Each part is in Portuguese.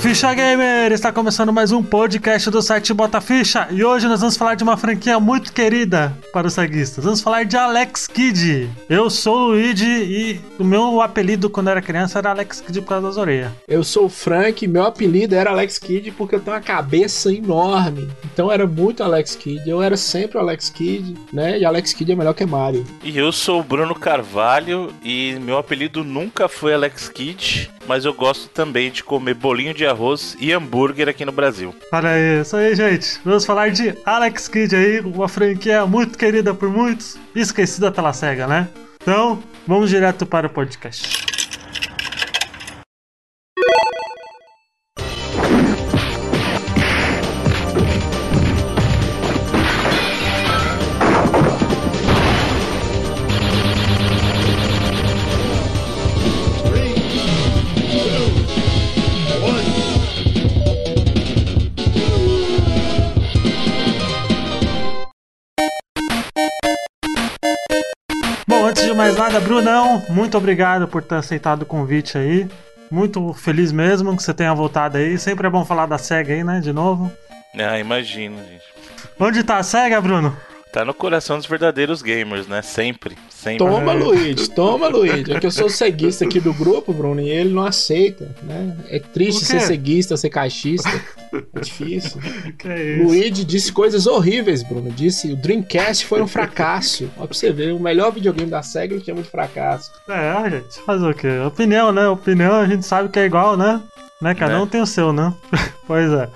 Ficha Gamer! Está começando mais um podcast do site Bota Ficha e hoje nós vamos falar de uma franquia muito querida para os ceguistas. Vamos falar de Alex Kidd. Eu sou o Luigi e o meu apelido quando era criança era Alex Kidd por causa das orelhas. Eu sou o Frank e meu apelido era Alex Kidd porque eu tenho uma cabeça enorme. Então era muito Alex Kidd. Eu era sempre o Alex Kidd, né? E Alex Kidd é melhor que Mario. E eu sou o Bruno Carvalho e meu apelido nunca foi Alex Kidd, mas eu gosto também de comer bolinho de arroz e hambúrguer aqui no Brasil. Olha aí, isso aí, gente. Vamos falar de Alex Kidd aí, uma franquia muito querida por muitos e esquecida pela SEGA, né? Então, vamos direto para o podcast. Nada, Brunão, muito obrigado por ter aceitado o convite aí. Muito feliz mesmo que você tenha voltado aí. Sempre é bom falar da SEGA aí, né? De novo. Ah, imagino, gente. Onde tá a SEGA, Bruno? Tá no coração dos verdadeiros gamers, né? Sempre, sempre. Toma, Luigi, toma, Luigi. É que eu sou o ceguista aqui do grupo, Bruno, e ele não aceita, né? É triste ser ceguista, ser caixista. É difícil. Que é isso? Luigi disse coisas horríveis, Bruno. Disse o Dreamcast foi um fracasso. Ó, pra você ver, o melhor videogame da SEGA ele tinha muito fracasso. É, gente, fazer o quê? Opinião, né? Opinião a gente sabe que é igual, né? Né? Cada Né? um tem o seu, né? pois é.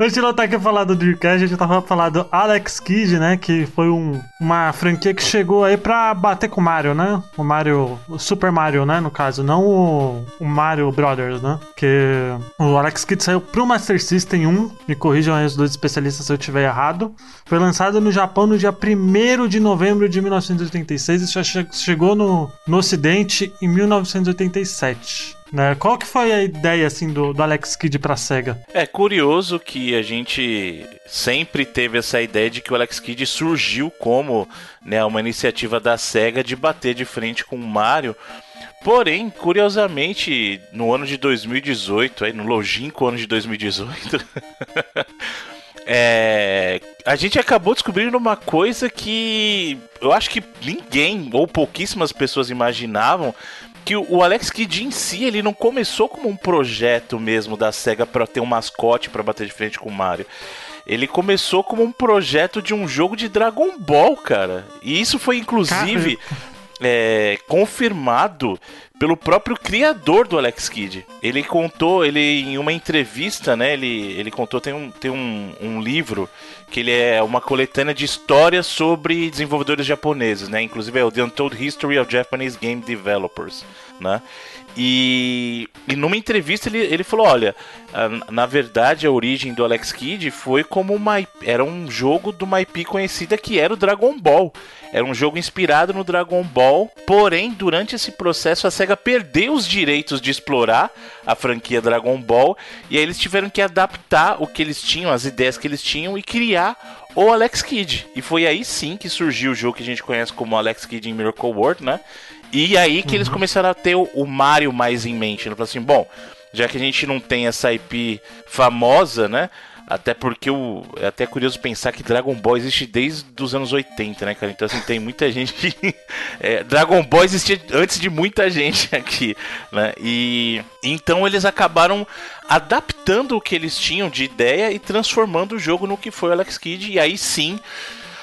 Antes de não estar aqui falar do Dreamcast, a gente tava falando do Alex Kidd, né? Que foi um, uma franquia que chegou aí pra bater com o Mario, né? O Mario, o Super Mario, né? No caso, não o, o Mario Brothers, né? Que o Alex Kidd saiu pro Master System 1, me corrijam aí os dois especialistas se eu estiver errado. Foi lançado no Japão no dia 1 de novembro de 1986 e só che- chegou no, no Ocidente em 1987. Né? Qual que foi a ideia assim do, do Alex Kidd pra SEGA? É curioso que a gente sempre teve essa ideia de que o Alex Kidd surgiu como né, uma iniciativa da SEGA de bater de frente com o Mario. Porém, curiosamente, no ano de 2018, aí, no longínquo ano de 2018, é, a gente acabou descobrindo uma coisa que eu acho que ninguém ou pouquíssimas pessoas imaginavam que o Alex Kidd em si ele não começou como um projeto mesmo da Sega para ter um mascote para bater de frente com o Mario. Ele começou como um projeto de um jogo de Dragon Ball, cara. E isso foi inclusive é, confirmado pelo próprio criador do Alex Kidd. Ele contou, ele em uma entrevista, né? Ele, ele contou, tem, um, tem um, um livro que ele é uma coletânea de histórias sobre desenvolvedores japoneses, né? Inclusive é o The Untold History of Japanese Game Developers, né? E, e numa entrevista ele, ele falou, olha, na verdade a origem do Alex Kidd foi como uma era um jogo de uma IP conhecida que era o Dragon Ball. Era um jogo inspirado no Dragon Ball, porém durante esse processo a Sega perdeu os direitos de explorar a franquia Dragon Ball e aí eles tiveram que adaptar o que eles tinham, as ideias que eles tinham e criar o Alex Kidd. E foi aí sim que surgiu o jogo que a gente conhece como Alex Kidd em Miracle World, né? E aí que eles começaram a ter o, o Mario mais em mente. Ele falou assim: bom, já que a gente não tem essa IP famosa, né? Até porque o, é até curioso pensar que Dragon Ball existe desde os anos 80, né, cara? Então, assim, tem muita gente que. é, Dragon Ball existia antes de muita gente aqui, né? E então eles acabaram adaptando o que eles tinham de ideia e transformando o jogo no que foi o Alex Kidd. E aí sim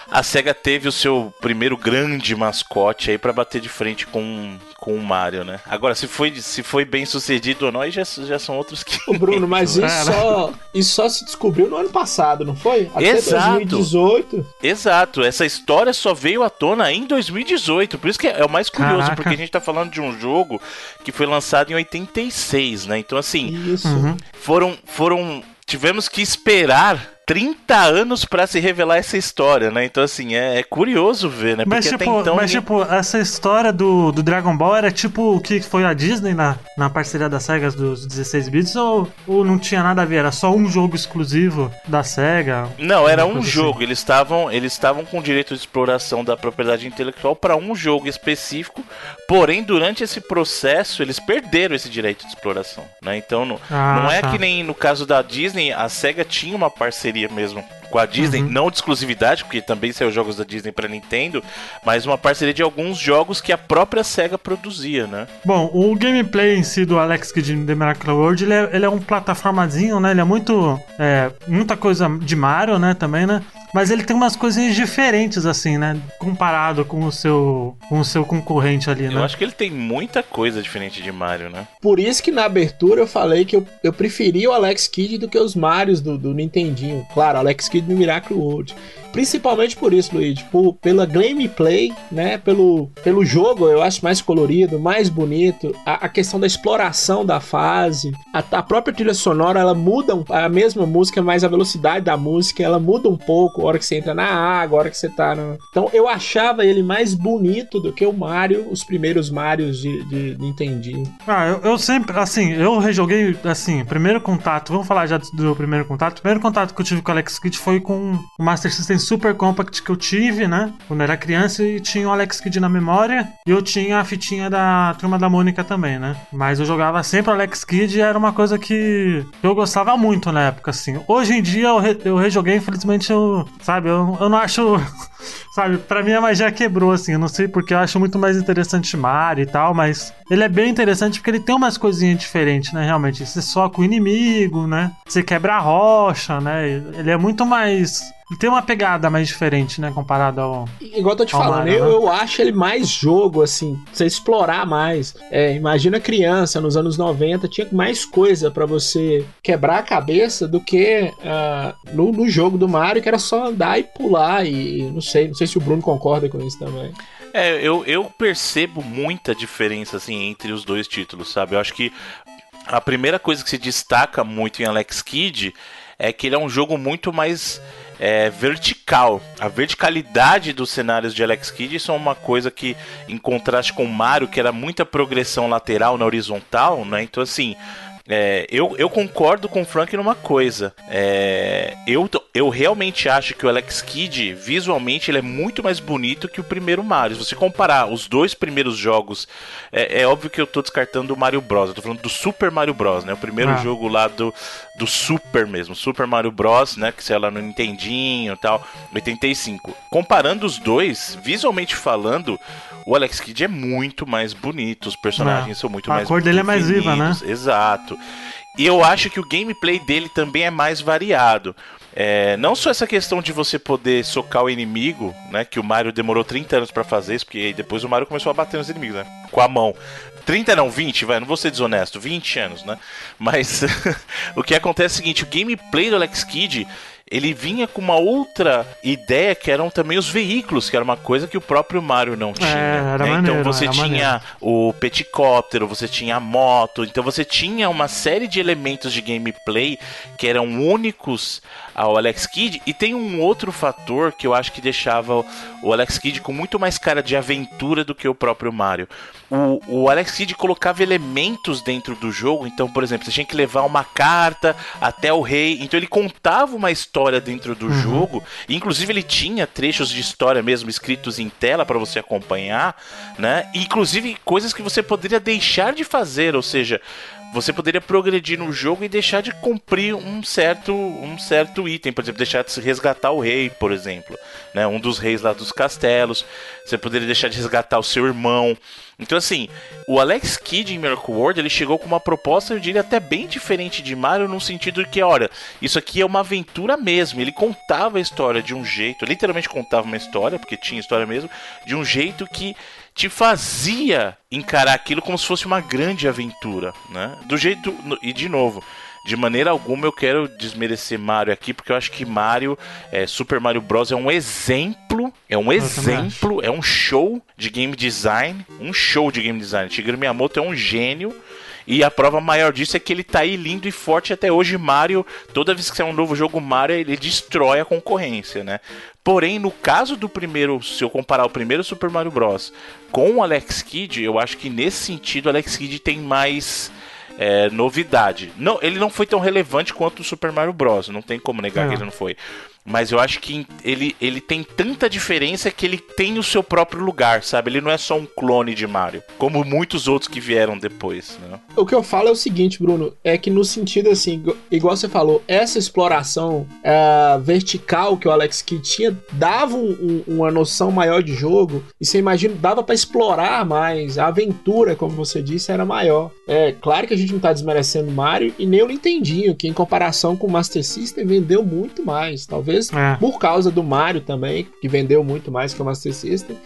a SEGA teve o seu primeiro grande mascote aí pra bater de frente com, com o Mario, né? Agora, se foi, se foi bem sucedido ou não, aí já, já são outros que. Ô, Bruno, mas isso, É, só, isso só se descobriu no ano passado, não foi? Até Exato. 2018. Exato, essa história só veio à tona em 2018, por isso que é o mais curioso, Caraca. porque a gente tá falando de um jogo que foi lançado em 86, né? Então, assim, Isso. Uhum. foram. foram tivemos que esperar 30 anos para se revelar essa história, né? Então, assim, é, é curioso ver, né? Mas, Porque tipo, até então. mas ninguém- tipo, essa história do, do Dragon Ball era tipo o que foi a Disney na, na parceria da SEGA dos 16 bits ou, ou não tinha nada a ver? Era só um jogo exclusivo da SEGA? Não, era um jogo. assim. Eles estavam eles estavam com direito de exploração da propriedade intelectual para um jogo específico. Porém, durante esse processo, eles perderam esse direito de exploração, né? Então, não, Ah, não é tá. que nem no caso da Disney, a Sega tinha uma parceria mesmo com a Disney, Uhum. não de exclusividade, porque também saiu jogos da Disney para Nintendo, mas uma parceria de alguns jogos que a própria Sega produzia, né? Bom, o gameplay em si do Alex Kidd in The Miracle World, ele é, ele é um plataformazinho, né? Ele é muito. É, muita coisa de Mario, né? Também, né? Mas ele tem umas coisinhas diferentes, assim, né? Comparado com o seu, com o seu concorrente ali, né? Eu acho que ele tem muita coisa diferente de Mario, né? Por isso que na abertura eu falei que eu, eu preferia o Alex Kidd do que os Marios do, do Nintendinho. Claro, Alex Kidd no Miracle World. Principalmente por isso, Luigi. Por, pela gameplay, né? Pelo, pelo jogo, eu acho mais colorido, mais bonito. A, a questão da exploração da fase. A, a própria trilha sonora, ela muda. um- A mesma música, mas a velocidade da música, ela muda um pouco. A hora que você entra na água, a hora que você tá no... Então eu achava ele mais bonito do que o Mario, os primeiros Marios de, de Nintendinho. Ah, eu, eu sempre, assim, eu rejoguei, assim, primeiro contato, vamos falar já do, primeiro contato. Primeiro contato que eu tive com o Alex Kidd foi com o Master System Super Compact que eu tive, né? Quando era criança e tinha o Alex Kidd na memória e eu tinha a fitinha da Turma da Mônica também, né? Mas eu jogava sempre o Alex Kidd e era uma coisa que eu gostava muito na época, assim. Hoje em dia eu, re- eu rejoguei, infelizmente eu, sabe, eu, eu não acho. Sabe, pra mim a magia quebrou, assim. Eu não sei porque eu acho muito mais interessante Mario e tal, mas ele é bem interessante porque ele tem umas coisinhas diferentes, né? Realmente. Você soca o inimigo, né? Você quebra a rocha, né? Ele é muito mais. Tem uma pegada mais diferente, né? Comparado ao. Igual eu tô te falando, Mario, eu, né? eu acho ele mais jogo, assim, pra você explorar mais. É, imagina criança nos anos 90, tinha mais coisa pra você quebrar a cabeça do que ah, no, no jogo do Mario, que era só andar e pular. E não sei, não sei se o Bruno concorda com isso também. É, eu, eu percebo muita diferença assim entre os dois títulos, sabe? Eu acho que a primeira coisa que se destaca muito em Alex Kidd é que ele é um jogo muito mais é, vertical. A verticalidade dos cenários de Alex Kidd são uma coisa que, em contraste com o Mario, que era muita progressão lateral na horizontal, né? Então, assim, é, eu, eu concordo com o Frank numa coisa. É, eu, eu realmente acho que o Alex Kidd, visualmente, ele é muito mais bonito que o primeiro Mario. Se você comparar os dois primeiros jogos, é, é óbvio que eu tô descartando o Mario Bros. Eu tô falando do Super Mario Bros, né? O primeiro Ah. jogo lá do, do Super mesmo, Super Mario Bros, né? Que saiu lá no Nintendinho e tal, 85. Comparando os dois, visualmente falando, o Alex Kidd é muito mais bonito, os personagens são muito A mais cor dele é mais viva, né? Exato. E eu acho que o gameplay dele também é mais variado. É, não só essa questão de você poder socar o inimigo, né? Que o Mario demorou 30 anos pra fazer isso, porque aí depois o Mario começou a bater nos inimigos, né? Com a mão. 30 não, 20, vai, não vou ser desonesto, 20 anos, né? Mas o que acontece é o seguinte, o gameplay do Alex Kidd, ele vinha com uma outra ideia que eram também os veículos, que era uma coisa que o próprio Mario não tinha. era né? maneiro, então você tinha maneiro. o peticóptero, você tinha a moto, então você tinha uma série de elementos de gameplay que eram únicos ao Alex Kidd e tem um outro fator que eu acho que deixava o- Alex Kidd com muito mais cara de aventura do que o próprio Mario. O, o Alex Kidd colocava elementos dentro do jogo, então, por exemplo, você tinha que levar uma carta até o rei, então ele contava uma história dentro do jogo, e, inclusive ele tinha trechos de história mesmo escritos em tela para você acompanhar, né? E, inclusive coisas que você poderia deixar de fazer, ou seja, você poderia progredir no jogo e deixar de cumprir um certo, um certo item, por exemplo, deixar de resgatar o rei, por exemplo, né? Um dos reis lá dos castelos. Você poderia deixar de resgatar o seu irmão. Então, assim, o Alex Kidd em Miracle World ele chegou com uma proposta, eu diria, até bem diferente de Mario, no sentido de que, olha, isso aqui é uma aventura mesmo. Ele contava a história de um jeito, literalmente contava uma história, porque tinha história mesmo, de um jeito que te fazia encarar aquilo como se fosse uma grande aventura, né? Do jeito e de novo, de maneira alguma eu quero desmerecer Mario aqui, porque eu acho que Mario, é, Super Mario Bros é um exemplo, é um também exemplo, é um show de game design, um show de game design. Shigeru Miyamoto é um gênio E a prova maior disso é que ele tá aí lindo e forte até hoje. Mario, toda vez que sai um novo jogo Mario, ele destrói a concorrência, né? Porém, no caso do primeiro, se eu comparar o primeiro Super Mario Bros. com o Alex Kidd, eu acho que nesse sentido o Alex Kidd tem mais é, novidade. Não, ele não foi tão relevante quanto o Super Mario Bros. Não tem como negar é. que ele não foi. Mas eu acho que ele, ele tem tanta diferença que ele tem o seu próprio lugar, sabe? Ele não é só um clone de Mario, como muitos outros que vieram depois. Né? O que eu falo é o seguinte, Bruno, é que no sentido assim, igual você falou, essa exploração é, vertical que o Alex Kidd tinha dava um, um, uma noção maior de jogo e você imagina, dava para explorar mais, a aventura, como você disse, era maior. É claro que a gente não tá desmerecendo Mario e nem o Nintendinho, que em comparação com o Master System vendeu muito mais, talvez vezes, é. por causa do Mario também, que vendeu muito mais que o Master System.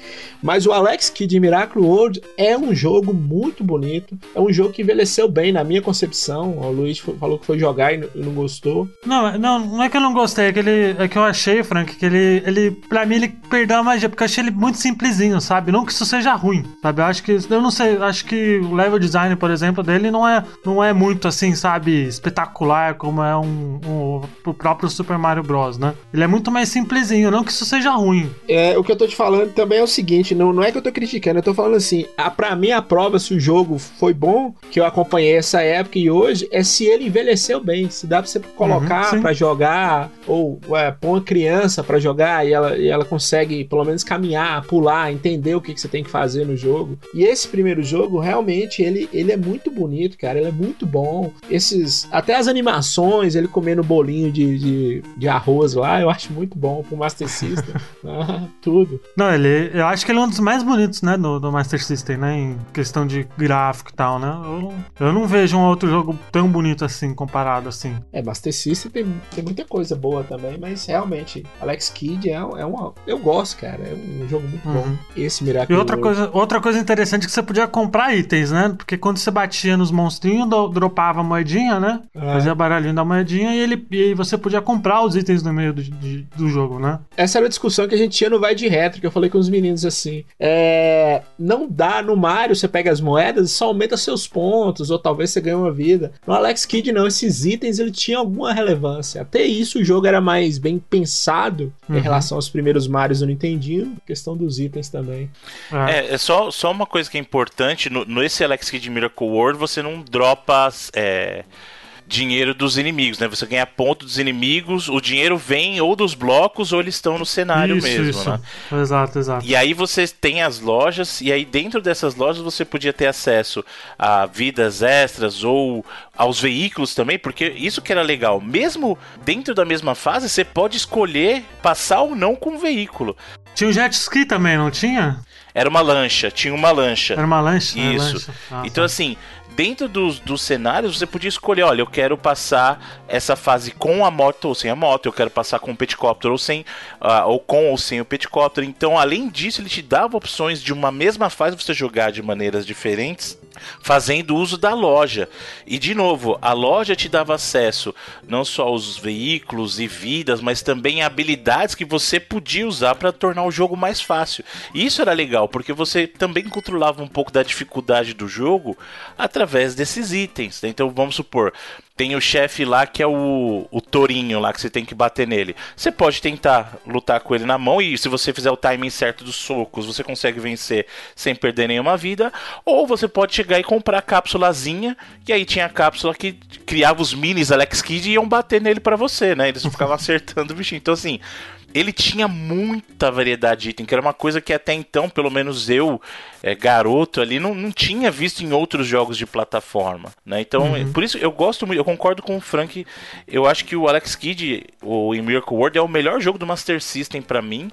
Mas o Alex Kidd Miracle World é um jogo muito bonito, é um jogo que envelheceu bem na minha concepção. O Luiz falou que foi jogar e não gostou. Não, não, não é que eu não gostei, é que, ele, é que eu achei, Frank, que ele, ele, pra mim, ele perdeu a magia, porque eu achei ele muito simplesinho, sabe? Não que isso seja ruim, sabe? Eu acho que, eu não sei, acho que o level design, por exemplo, dele não é, não é muito assim, sabe, espetacular como é um, um, o próprio Super Mario Bros, né? Ele é muito mais simplesinho, não que isso seja ruim. É, o que eu tô te falando também é o seguinte, não, não é que eu tô criticando, eu tô falando assim, a, pra mim a prova se o jogo foi bom, que eu acompanhei essa época e hoje, é se ele envelheceu bem, se dá pra você colocar uhum, para jogar, ou é, pôr uma criança para jogar e ela, e ela consegue pelo menos caminhar, pular, entender o que, que você tem que fazer no jogo. E esse primeiro jogo, realmente, ele, ele é muito bonito, cara, ele é muito bom. Esses, até as animações, ele comendo bolinho de, de, de arroz lá, eu acho muito bom pro Master System. ah, tudo. Não, ele. Eu acho que ele é um dos mais bonitos, né? Do, do Master System, né? Em questão de gráfico e tal, né? Eu, eu não vejo um outro jogo tão bonito assim, comparado assim. É, Master System tem, tem muita coisa boa também, mas realmente, Alex Kidd é, é uma. Eu gosto, cara. É um jogo muito uhum. bom. Esse Miracle. E outra coisa, outra coisa interessante é que você podia comprar itens, né? Porque quando você batia nos monstrinhos, dropava a moedinha, né? É. Fazia baralhinho da moedinha e, ele, e você podia comprar os itens no meio do, de, do jogo, né? Essa era a discussão que a gente tinha no Vai de Retro, que eu falei com os meninos assim. É, não dá no Mario, você pega as moedas e só aumenta seus pontos, ou talvez você ganhe uma vida. No Alex Kidd, não, esses itens ele tinha alguma relevância. Até isso o jogo era mais bem pensado uhum. em relação aos primeiros Marios do Nintendinho, questão dos itens também. É, é só, só uma coisa que é importante: no, no esse Alex Kidd Miracle World você não dropa. É dinheiro dos inimigos, né? Você ganha ponto dos inimigos, o dinheiro vem ou dos blocos ou eles estão no cenário isso, mesmo, isso. né? Exato, exato. E aí você tem as lojas e aí dentro dessas lojas você podia ter acesso a vidas extras ou aos veículos também, porque isso que era legal. Mesmo dentro da mesma fase, você pode escolher passar ou não com o veículo. Tinha o jet ski também, não tinha? Era uma lancha, tinha uma lancha. Era uma lancha? Isso. Lancha. Ah, então, tá. assim, dentro dos, dos cenários, você podia escolher: olha, eu quero passar essa fase com a moto ou sem a moto, eu quero passar com o peticóptero ou sem, uh, ou com ou sem o peticóptero. Então, além disso, ele te dava opções de uma mesma fase você jogar de maneiras diferentes fazendo uso da loja. E de novo, a loja te dava acesso não só aos veículos e vidas, mas também a habilidades que você podia usar para tornar o jogo mais fácil. E isso era legal, porque você também controlava um pouco da dificuldade do jogo através desses itens. Né? Então vamos supor, tem o chefe lá que é o, o tourinho lá que você tem que bater nele. Você pode tentar lutar com ele na mão e se você fizer o timing certo dos socos, você consegue vencer sem perder nenhuma vida. Ou você pode chegar e comprar a cápsulazinha, que aí tinha a cápsula que criava os minis Alex Kidd e iam bater nele para você, né? Eles ficavam acertando o bichinho. Então assim, ele tinha muita variedade de item, que era uma coisa que até então, pelo menos eu, é, garoto ali, não, não tinha visto em outros jogos de plataforma, né? Então, uhum. por isso eu gosto muito, eu concordo com o Frank, eu acho que o Alex Kidd, o Miracle World, é o melhor jogo do Master System para mim.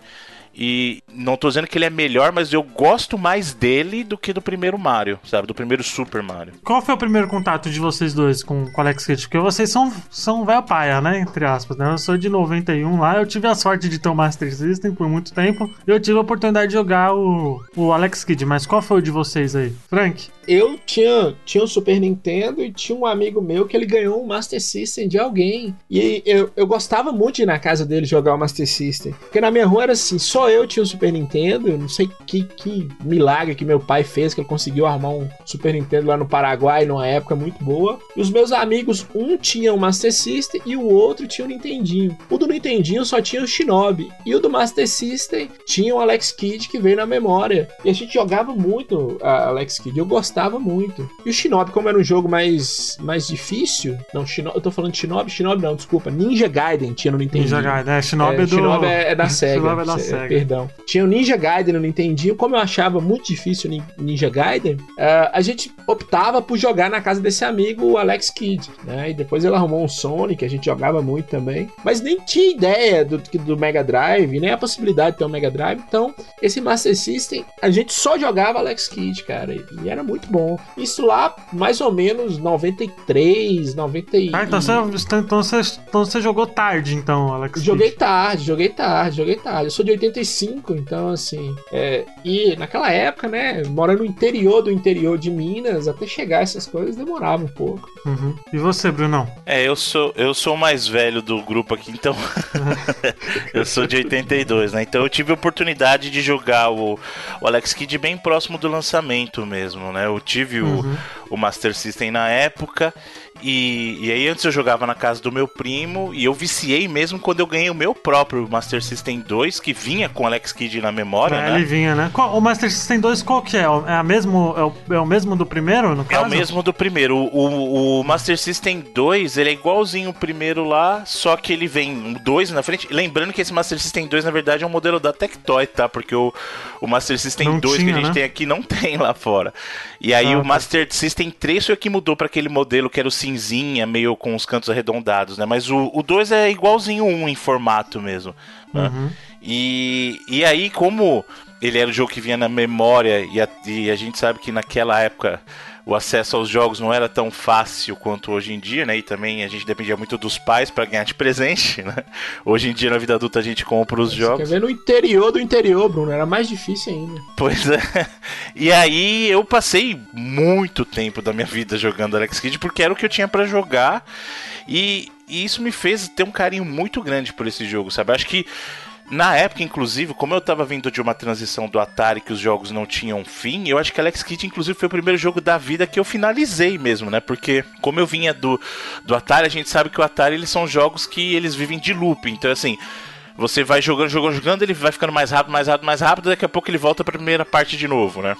E não tô dizendo que ele é melhor, mas eu gosto mais dele do que do primeiro Mario, sabe? Do primeiro Super Mario. Qual foi o primeiro contato de vocês dois com o Alex Kidd? Porque vocês são, são velho paia, né? Entre aspas, né? Eu sou de 91 lá, eu tive a sorte de ter o Master System por muito tempo. E eu tive a oportunidade de jogar o, o Alex Kidd, mas qual foi o de vocês aí? Frank? eu tinha, tinha um Super Nintendo e tinha um amigo meu que ele ganhou um Master System de alguém. E eu, eu gostava muito de ir na casa dele jogar o Master System. Porque na minha rua era assim, só eu tinha o Super Nintendo. Eu não sei que, que milagre que meu pai fez, que ele conseguiu armar um Super Nintendo lá no Paraguai numa época muito boa. E os meus amigos, um tinha o Master System e o outro tinha o Nintendinho. O do Nintendinho só tinha o Shinobi. E o do Master System tinha o Alex Kidd que veio na memória. E a gente jogava muito a Alex Kidd. Eu gostava muito. E o Shinobi, como era um jogo mais, mais difícil. Não, Shinobi, eu tô falando de Shinobi? Shinobi não, desculpa. Ninja Gaiden tinha no Nintendinho. Ninja Gaiden, é. Shinobi É, é, do... Shinobi é, é da SEGA. Shinobi é da SEGA. Perdão. Tinha o Ninja Gaiden no Nintendinho. Como eu achava muito difícil o Nin- Ninja Gaiden, eh, a gente optava por jogar na casa desse amigo, o Alex Kidd. Né? E depois ele arrumou um Sonic, a gente jogava muito também. Mas nem tinha ideia do, do Mega Drive, nem a possibilidade de ter um Mega Drive. Então, esse Master System, a gente só jogava Alex Kidd, cara. E era muito bom. Isso lá, mais ou menos 93, 90 e... Ah, então você, então, você, então você jogou tarde, então, Alex. Joguei Kidd. tarde, joguei tarde, joguei tarde. Eu sou de 85, então assim. é, e naquela época, né? Morando no interior do interior de Minas, até chegar essas coisas demorava um pouco. Uhum. E você, Brunão? É, eu sou, eu sou o mais velho do grupo aqui, então. eu sou de 82, né? Então eu tive a oportunidade de jogar o, o Alex Kidd bem próximo do lançamento mesmo, né? Eu tive o, Uhum. o Master System na época. E, e aí antes eu jogava na casa do meu primo e eu viciei mesmo quando eu ganhei o meu próprio Master System 2, que vinha com Alex Kidd na memória, É, né? ele vinha, né? Qual- o Master System 2 qual que é? É, a mesmo, é, o, é o mesmo do primeiro, no É caso? o mesmo do primeiro. O, o- o Master System 2, ele é igualzinho o primeiro lá, só que ele vem um 2 na frente. Lembrando que esse Master System 2, na verdade, é um modelo da Tectoy, tá? Porque o, o Master System Não 2 que tinha, a gente né? tem aqui não tem lá fora. E aí Ah, o tá. Master System 3 foi o que mudou para aquele modelo que era o cinzinha, meio com os cantos arredondados, né? Mas o, o 2 é igualzinho o 1 em formato mesmo. né? Uhum. E, e aí, como ele era o jogo que vinha na memória, e a, e a gente sabe que naquela época o acesso aos jogos não era tão fácil quanto hoje em dia, né? E também a gente dependia muito dos pais para ganhar de presente, né? Hoje em dia, na vida adulta, a gente compra os Você jogos. quer ver no interior do interior, Bruno? Era mais difícil ainda. Pois é. E aí eu passei muito tempo da minha vida jogando Alex Kidd porque era o que eu tinha pra jogar. E, e isso me fez ter um carinho muito grande por esse jogo, sabe? Acho que na época, inclusive, como eu tava vindo de uma transição do Atari que os jogos não tinham fim, eu acho que Alex Kidd, inclusive, foi o primeiro jogo da vida que eu finalizei mesmo, né? Porque como eu vinha do, do Atari, a gente sabe que o Atari eles são jogos que eles vivem de loop. Então, assim, você vai jogando, jogando, jogando, ele vai ficando mais rápido, mais rápido, mais rápido, daqui a pouco ele volta pra primeira parte de novo, né?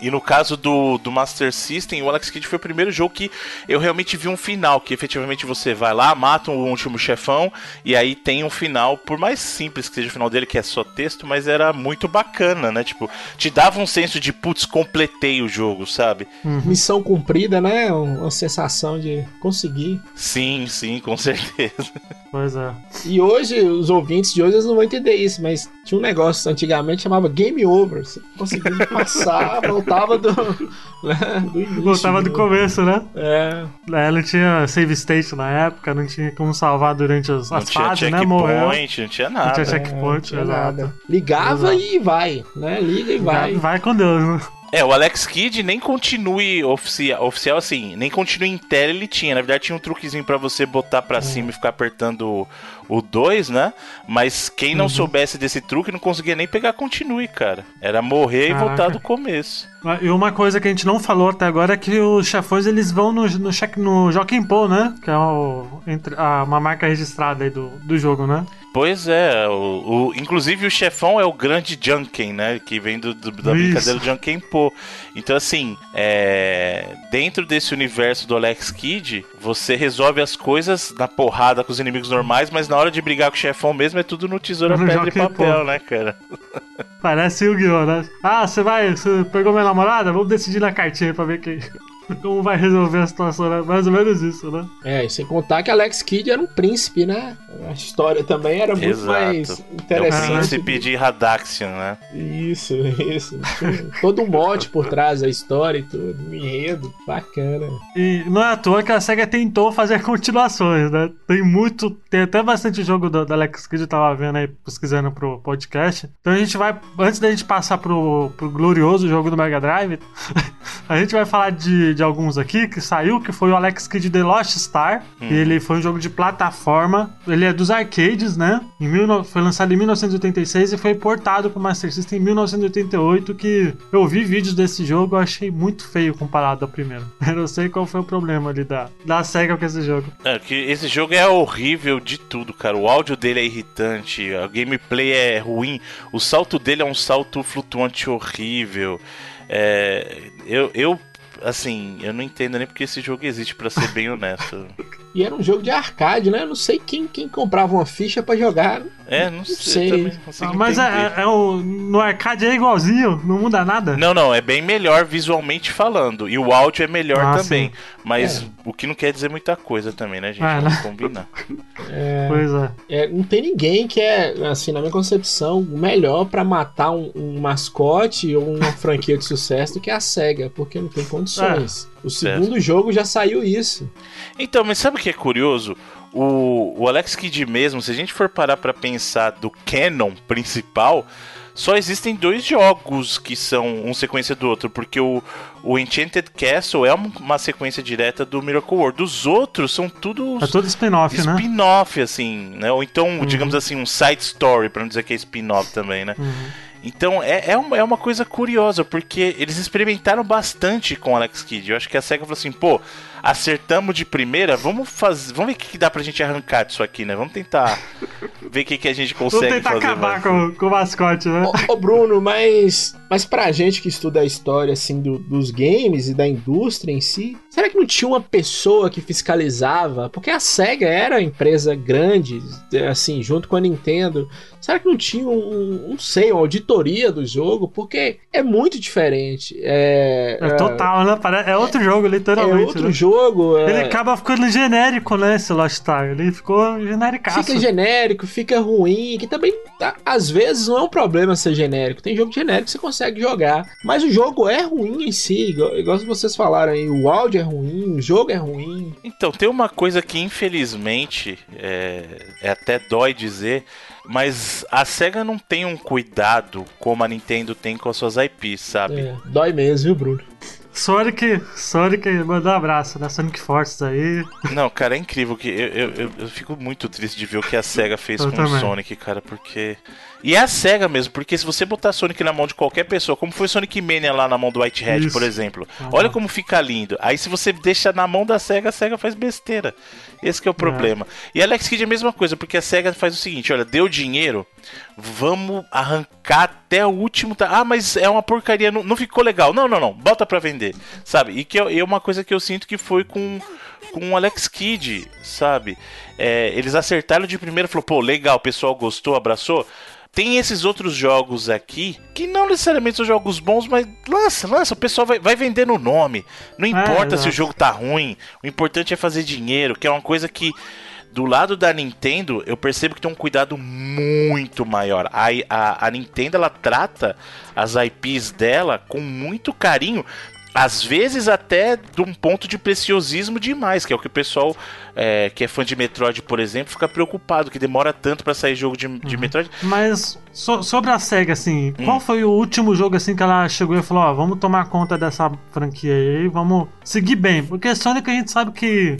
E no caso do, do Master System, o Alex Kidd foi o primeiro jogo que eu realmente vi um final, que efetivamente você vai lá, mata o último chefão, e aí tem um final, por mais simples que seja o final dele, que é só texto, mas era muito bacana, né? Tipo, te dava um senso de, putz, completei o jogo, sabe? Missão cumprida, né? Uma sensação de conseguir. Sim, sim, com certeza. Pois é. E hoje, os ouvintes de hoje eles não vão entender isso, mas tinha um negócio antigamente que chamava Game Over. Você conseguia passar, voltava do, né, do início. Voltava do começo, né? É, É, não tinha save state na época, não tinha como salvar durante as, Não as tinha fases, né? Morreu. checkpoint, não tinha Não tinha nada. checkpoint, tinha exato. nada. Ligava Exato. e vai, né? Liga e vai. Vai, vai com Deus, né? É, o Alex Kidd nem continue oficial, oficial assim, nem continue em tela ele tinha. Na verdade, tinha um truquezinho pra você botar pra cima e ficar apertando o 2, né? Mas quem não soubesse desse truque não conseguia nem pegar continue, cara. Era morrer e voltar do começo. E uma coisa que a gente não falou até agora é que os chefões eles vão no, no, check, no Joaquim Pô, né? Que é o, entre, a, uma marca registrada aí do, do jogo, né? Pois é, o, o- inclusive o chefão é o grande Junken, né? Que vem do, do- da Isso. brincadeira do Junken Po. Então, assim, é, dentro desse universo do Alex Kidd, você resolve as coisas na porrada com os inimigos normais, mas na hora de brigar com o chefão mesmo é tudo no tesoura, No pedra e papel, né, cara? Parece Yu-Gi-Oh, né? Ah, você vai. Você pegou minha namorada? Vamos decidir na cartinha pra ver quem. Como vai resolver a situação, né? Mais ou menos isso, né? É, e sem contar que Alex Kidd era um príncipe, né? A história também era muito Exato. mais É o interessante. príncipe de Radaxian, né? Isso, isso. Todo um mote por trás da história e tudo, um enredo, bacana. E não é à toa que a SEGA tentou fazer continuações, né? Tem muito. Tem até bastante jogo do, do Alex Kidd, eu tava vendo aí, pesquisando pro podcast. Então a gente vai. Antes da gente passar pro, pro glorioso jogo do Mega Drive, A gente vai falar de, de alguns aqui que saiu, que foi o Alex Kidd The Lost Star. Hum. Ele foi um jogo de plataforma. Ele é dos arcades, né? Em mil Foi lançado em 1986 e foi portado pro Master System em 1988. Que eu vi vídeos desse jogo, eu achei muito feio comparado ao primeiro. Eu não sei qual foi o problema ali da, da SEGA com esse jogo. É, que esse jogo é horrível de tudo, cara. O áudio dele é irritante, a gameplay é ruim, o salto dele é um salto flutuante horrível. É, eu, eu, assim, eu não entendo nem porque esse jogo existe, pra ser bem honesto. E era um jogo de arcade, né? Eu não sei quem, quem comprava uma ficha pra jogar. É, não sei. sei. também não consigo Mas é, é o, no arcade é igualzinho, não muda nada. Não, não, é bem melhor visualmente falando. E o áudio é melhor Ah, também. sim. Mas É. o que não quer dizer muita coisa também, né, gente? É, Vamos né? combinar. É, Pois é. é, não tem ninguém que é, assim, na minha concepção, melhor pra matar um, um mascote ou uma franquia de sucesso do que a SEGA, porque não tem condições. O Certo. segundo jogo já saiu isso. Então, mas sabe o que é curioso? O, o Alex Kidd mesmo, se a gente for parar pra pensar do canon principal, só existem dois jogos que são um sequência do outro, porque o, o Enchanted Castle é um- uma sequência direta do Miracle World. Os outros são tudo É todo spin-off, né? spin-off, assim, né? Ou então, digamos assim, um side story, pra não dizer que é spin-off também, né? Uhum. Então é, é, uma, é uma coisa curiosa, porque eles experimentaram bastante com Alex Kidd. Eu acho que a SEGA falou assim, pô, acertamos de primeira, vamos fazer. Vamos ver o que, dá pra gente arrancar disso aqui, né? Vamos tentar ver o que, que a gente Vamos consegue tentar fazer. acabar mais. com, com o mascote, né? Ô, ô, Bruno, mas, mas pra gente que estuda a história assim do- dos games e da indústria em si, será que não tinha uma pessoa que fiscalizava? Porque a SEGA era uma empresa grande, assim, junto com a Nintendo. Será que não tinha um, não sei, uma auditoria do jogo? Porque é muito diferente. É, É total, né? É outro jogo, é literalmente. outro né? jogo. É- Ele acaba ficando genérico, né, esse Lost Star? Ele ficou genéricaço. Fica genérico, fica ruim, que também, tá, às vezes, não é um problema ser genérico. Tem jogo genérico que você consegue jogar, mas o jogo é ruim em si, igual, igual vocês falaram aí, o áudio é ruim, o jogo é ruim. Então, tem uma coisa que infelizmente é, é até dói dizer, mas a SEGA não tem um cuidado como a Nintendo tem com as suas IPs, sabe? É, dói mesmo, viu, Bruno? Sonic, Sonic, mandou um abraço, né? Sonic Forces aí. Não, cara, é incrível que eu, eu, eu, fico muito triste de ver o que a SEGA fez Eu com também. o Sonic, cara, porque. E é a SEGA mesmo, porque se você botar Sonic na mão de qualquer pessoa, como foi Sonic Mania lá na mão do Whitehead, Isso. por exemplo, Aham. olha como fica lindo. Aí se você deixa na mão da SEGA, a SEGA faz besteira. Esse que é o problema. E Alex Kidd é a mesma coisa, porque a SEGA faz o seguinte: olha, deu dinheiro, vamos arrancar até o último. Ah, mas é uma porcaria, não, não ficou legal. Não, não, não, bota pra vender, sabe? E que é é uma coisa que eu sinto que foi com, com o Alex Kidd, sabe? É, eles acertaram de primeira, falou, pô, legal, o pessoal gostou, abraçou. Tem esses outros jogos aqui que não necessariamente são jogos bons, mas lança, lança, o pessoal vai, vai vender no nome. Não importa se o jogo tá ruim, o importante é fazer dinheiro, que é uma coisa que do lado da Nintendo, eu percebo que tem um cuidado muito maior. A, a, a Nintendo ela trata as IPs dela com muito carinho. Às vezes até de um ponto de preciosismo demais, que é o que o pessoal é, que é fã de Metroid, por exemplo, fica preocupado, que demora tanto pra sair jogo de, de Metroid. Mas so- sobre a SEGA, assim, Hum. qual foi o último jogo assim que ela chegou e falou, ó, vamos tomar conta dessa franquia aí, vamos seguir bem. Porque Sonic a gente sabe que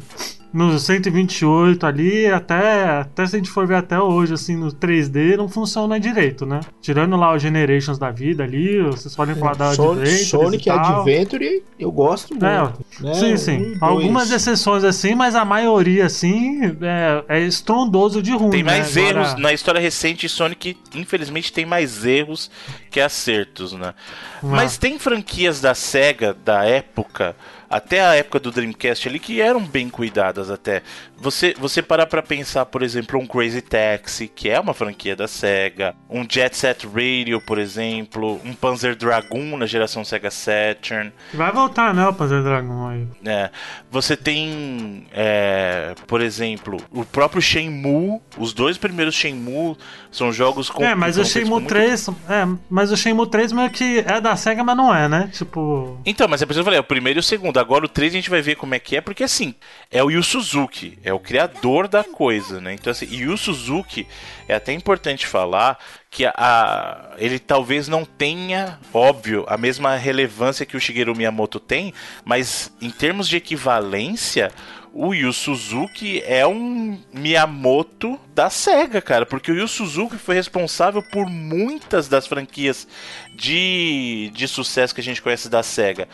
no 128 ali, até, até se a gente for ver até hoje, assim, no 3D, não funciona direito, né? Tirando lá o Generations da vida ali, vocês podem falar da Son- Adventure Sonic e tal. Adventure eu gosto muito. É, né? Sim, sim. Um, dois. Algumas exceções assim, mas a maioria, assim, é, é estrondoso de ruim. Tem né? mais Agora- erros na história recente, Sonic, infelizmente, tem mais erros que acertos, né? Mas tem franquias da SEGA da época, até a época do Dreamcast ali, que eram bem cuidadas até. Você, você parar pra pensar, por exemplo, um Crazy Taxi, que é uma franquia da SEGA, um Jet Set Radio, por exemplo, um Panzer Dragoon na geração Sega Saturn. Vai voltar, né, o Panzer Dragon aí. É, você tem, é, por exemplo, o próprio Shenmue, os dois primeiros Shenmue são jogos com É, mas o Shenmue muito- 3. É, mas o Shenmue 3 meio que é da SEGA, mas não é, né? Tipo. Então, mas é eu falei, é o primeiro e o segundo. Agora o 3 a gente vai ver como é que é, porque assim, é o Yu Suzuki, é o criador da coisa, né? Então assim, Yu Suzuki é até importante falar que a, a, ele talvez não tenha, óbvio, a mesma relevância que o Shigeru Miyamoto tem, mas em termos de equivalência, o Yu Suzuki é um Miyamoto da SEGA, cara, porque o Yu Suzuki foi responsável por muitas das franquias de, de sucesso que a gente conhece da SEGA.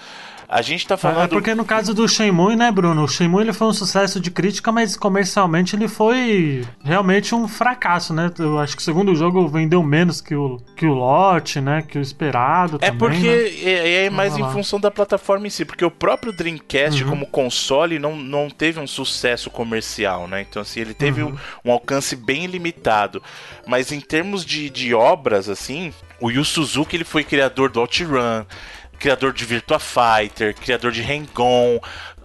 A gente tá falando. É porque no caso do Shenmue, né, Bruno? O Shenmue ele foi um sucesso de crítica, mas comercialmente ele foi realmente um fracasso, né? Eu acho que o segundo jogo vendeu menos que o, que o lote, né? Que o esperado. É também, porque né? é, é, mais em função da plataforma em si, porque o próprio Dreamcast, uhum. como console, não, não teve um sucesso comercial, né? Então, assim, ele teve uhum. um, um alcance bem limitado. Mas em termos de, de obras, assim, o Yu Suzuki ele foi criador do OutRun criador de Virtua Fighter, criador de Hang-On,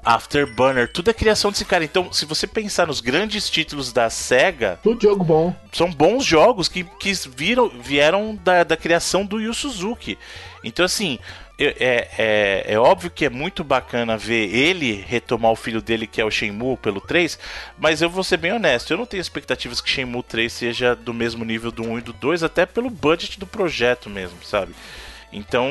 Afterburner, tudo é criação desse cara. Então, se você pensar nos grandes títulos da SEGA. Tudo jogo bom. São bons jogos que, que viram, vieram da, da criação do Yu Suzuki. Então, assim. É, é, é, óbvio que é muito bacana ver ele retomar o filho dele, que é o Shenmue, pelo 3, mas eu vou ser bem honesto, eu não tenho expectativas que Shenmue 3 seja do mesmo nível do 1 e do 2, até pelo budget do projeto mesmo, sabe? Então,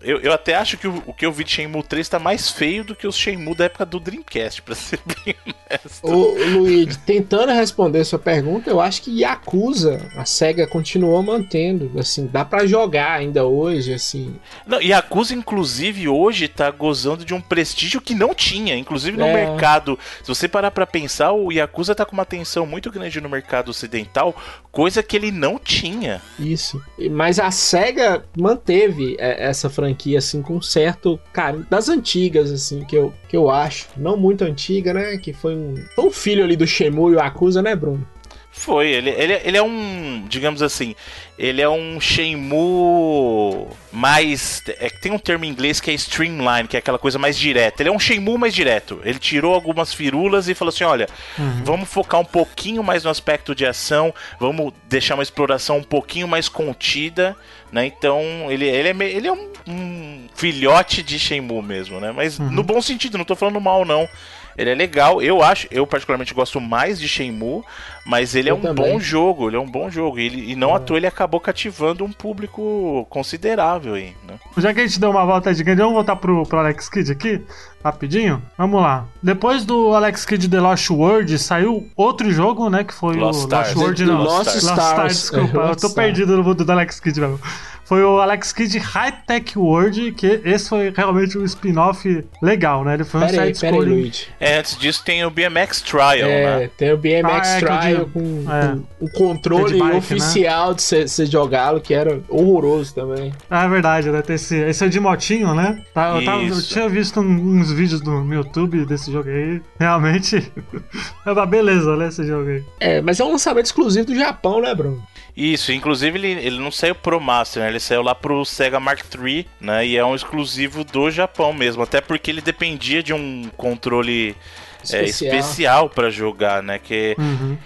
eu, eu até acho que o, o que eu vi de Shenmue 3 está mais feio do que os Shenmue da época do Dreamcast, pra ser bem honesto. Ô, Luigi, tentando responder sua pergunta, eu acho que Yakuza, a SEGA continuou mantendo, assim, dá para jogar ainda hoje, assim. Não, Yakuza, inclusive, hoje tá gozando de um prestígio que não tinha, inclusive no é. mercado. Se você parar pra pensar, o Yakuza tá com uma atenção muito grande no mercado ocidental, coisa que ele não tinha. Isso. Mas a SEGA mantém teve é, essa franquia assim com certo cara das antigas assim que eu, que eu acho não muito antiga né que foi um, um filho ali do Shemu e o Acusa né Bruno foi, ele, ele, ele é um, digamos assim, ele é um Shenmue mais. É, tem um termo em inglês que é streamline, que é aquela coisa mais direta. Ele é um Shenmue mais direto. Ele tirou algumas firulas e falou assim: olha, uhum. vamos focar um pouquinho mais no aspecto de ação, vamos deixar uma exploração um pouquinho mais contida, né? Então, ele, ele é, ele é um, um filhote de Shenmue mesmo, né? Mas uhum. no bom sentido, não tô falando mal, não. Ele é legal, eu acho, eu particularmente gosto mais de Shenmue, mas ele é eu é um também. bom jogo, ele é um bom jogo. E, ele, e não é. à toa ele acabou cativando um público considerável aí, né? Já que a gente deu uma volta gigante, vamos voltar pro, pro Alex Kidd aqui, rapidinho? Vamos lá. Depois do Alex Kidd The Lost World, saiu outro jogo, né? Que foi Lost o Stars. Lost World, não. Lost, Lost Stars. Stars, desculpa. É, eu tô perdido no mundo do Alex Kidd mesmo foi o Alex Kidd High Tech World, que esse foi realmente um spin-off legal, né? Ele foi um side scrolling. É, antes disso tem o BMX Trial, é, né? Tem o BMX ah, é, Trial com, é. o controle bike, oficial né? de você jogá-lo, que era horroroso também. Ah, é verdade, né? Esse, esse é de motinho, né? Tá, eu, tava, eu, tinha visto uns vídeos no YouTube desse jogo aí. Realmente é uma beleza, né? Esse jogo aí. É, mas é um lançamento exclusivo do Japão, né, Bruno? Isso, inclusive ele, ele não saiu pro Master, né? Ele saiu lá pro Sega Mark III, né? E é um exclusivo do Japão mesmo. Até porque ele dependia de um controle especial, é, especial para jogar, né? Que uhum.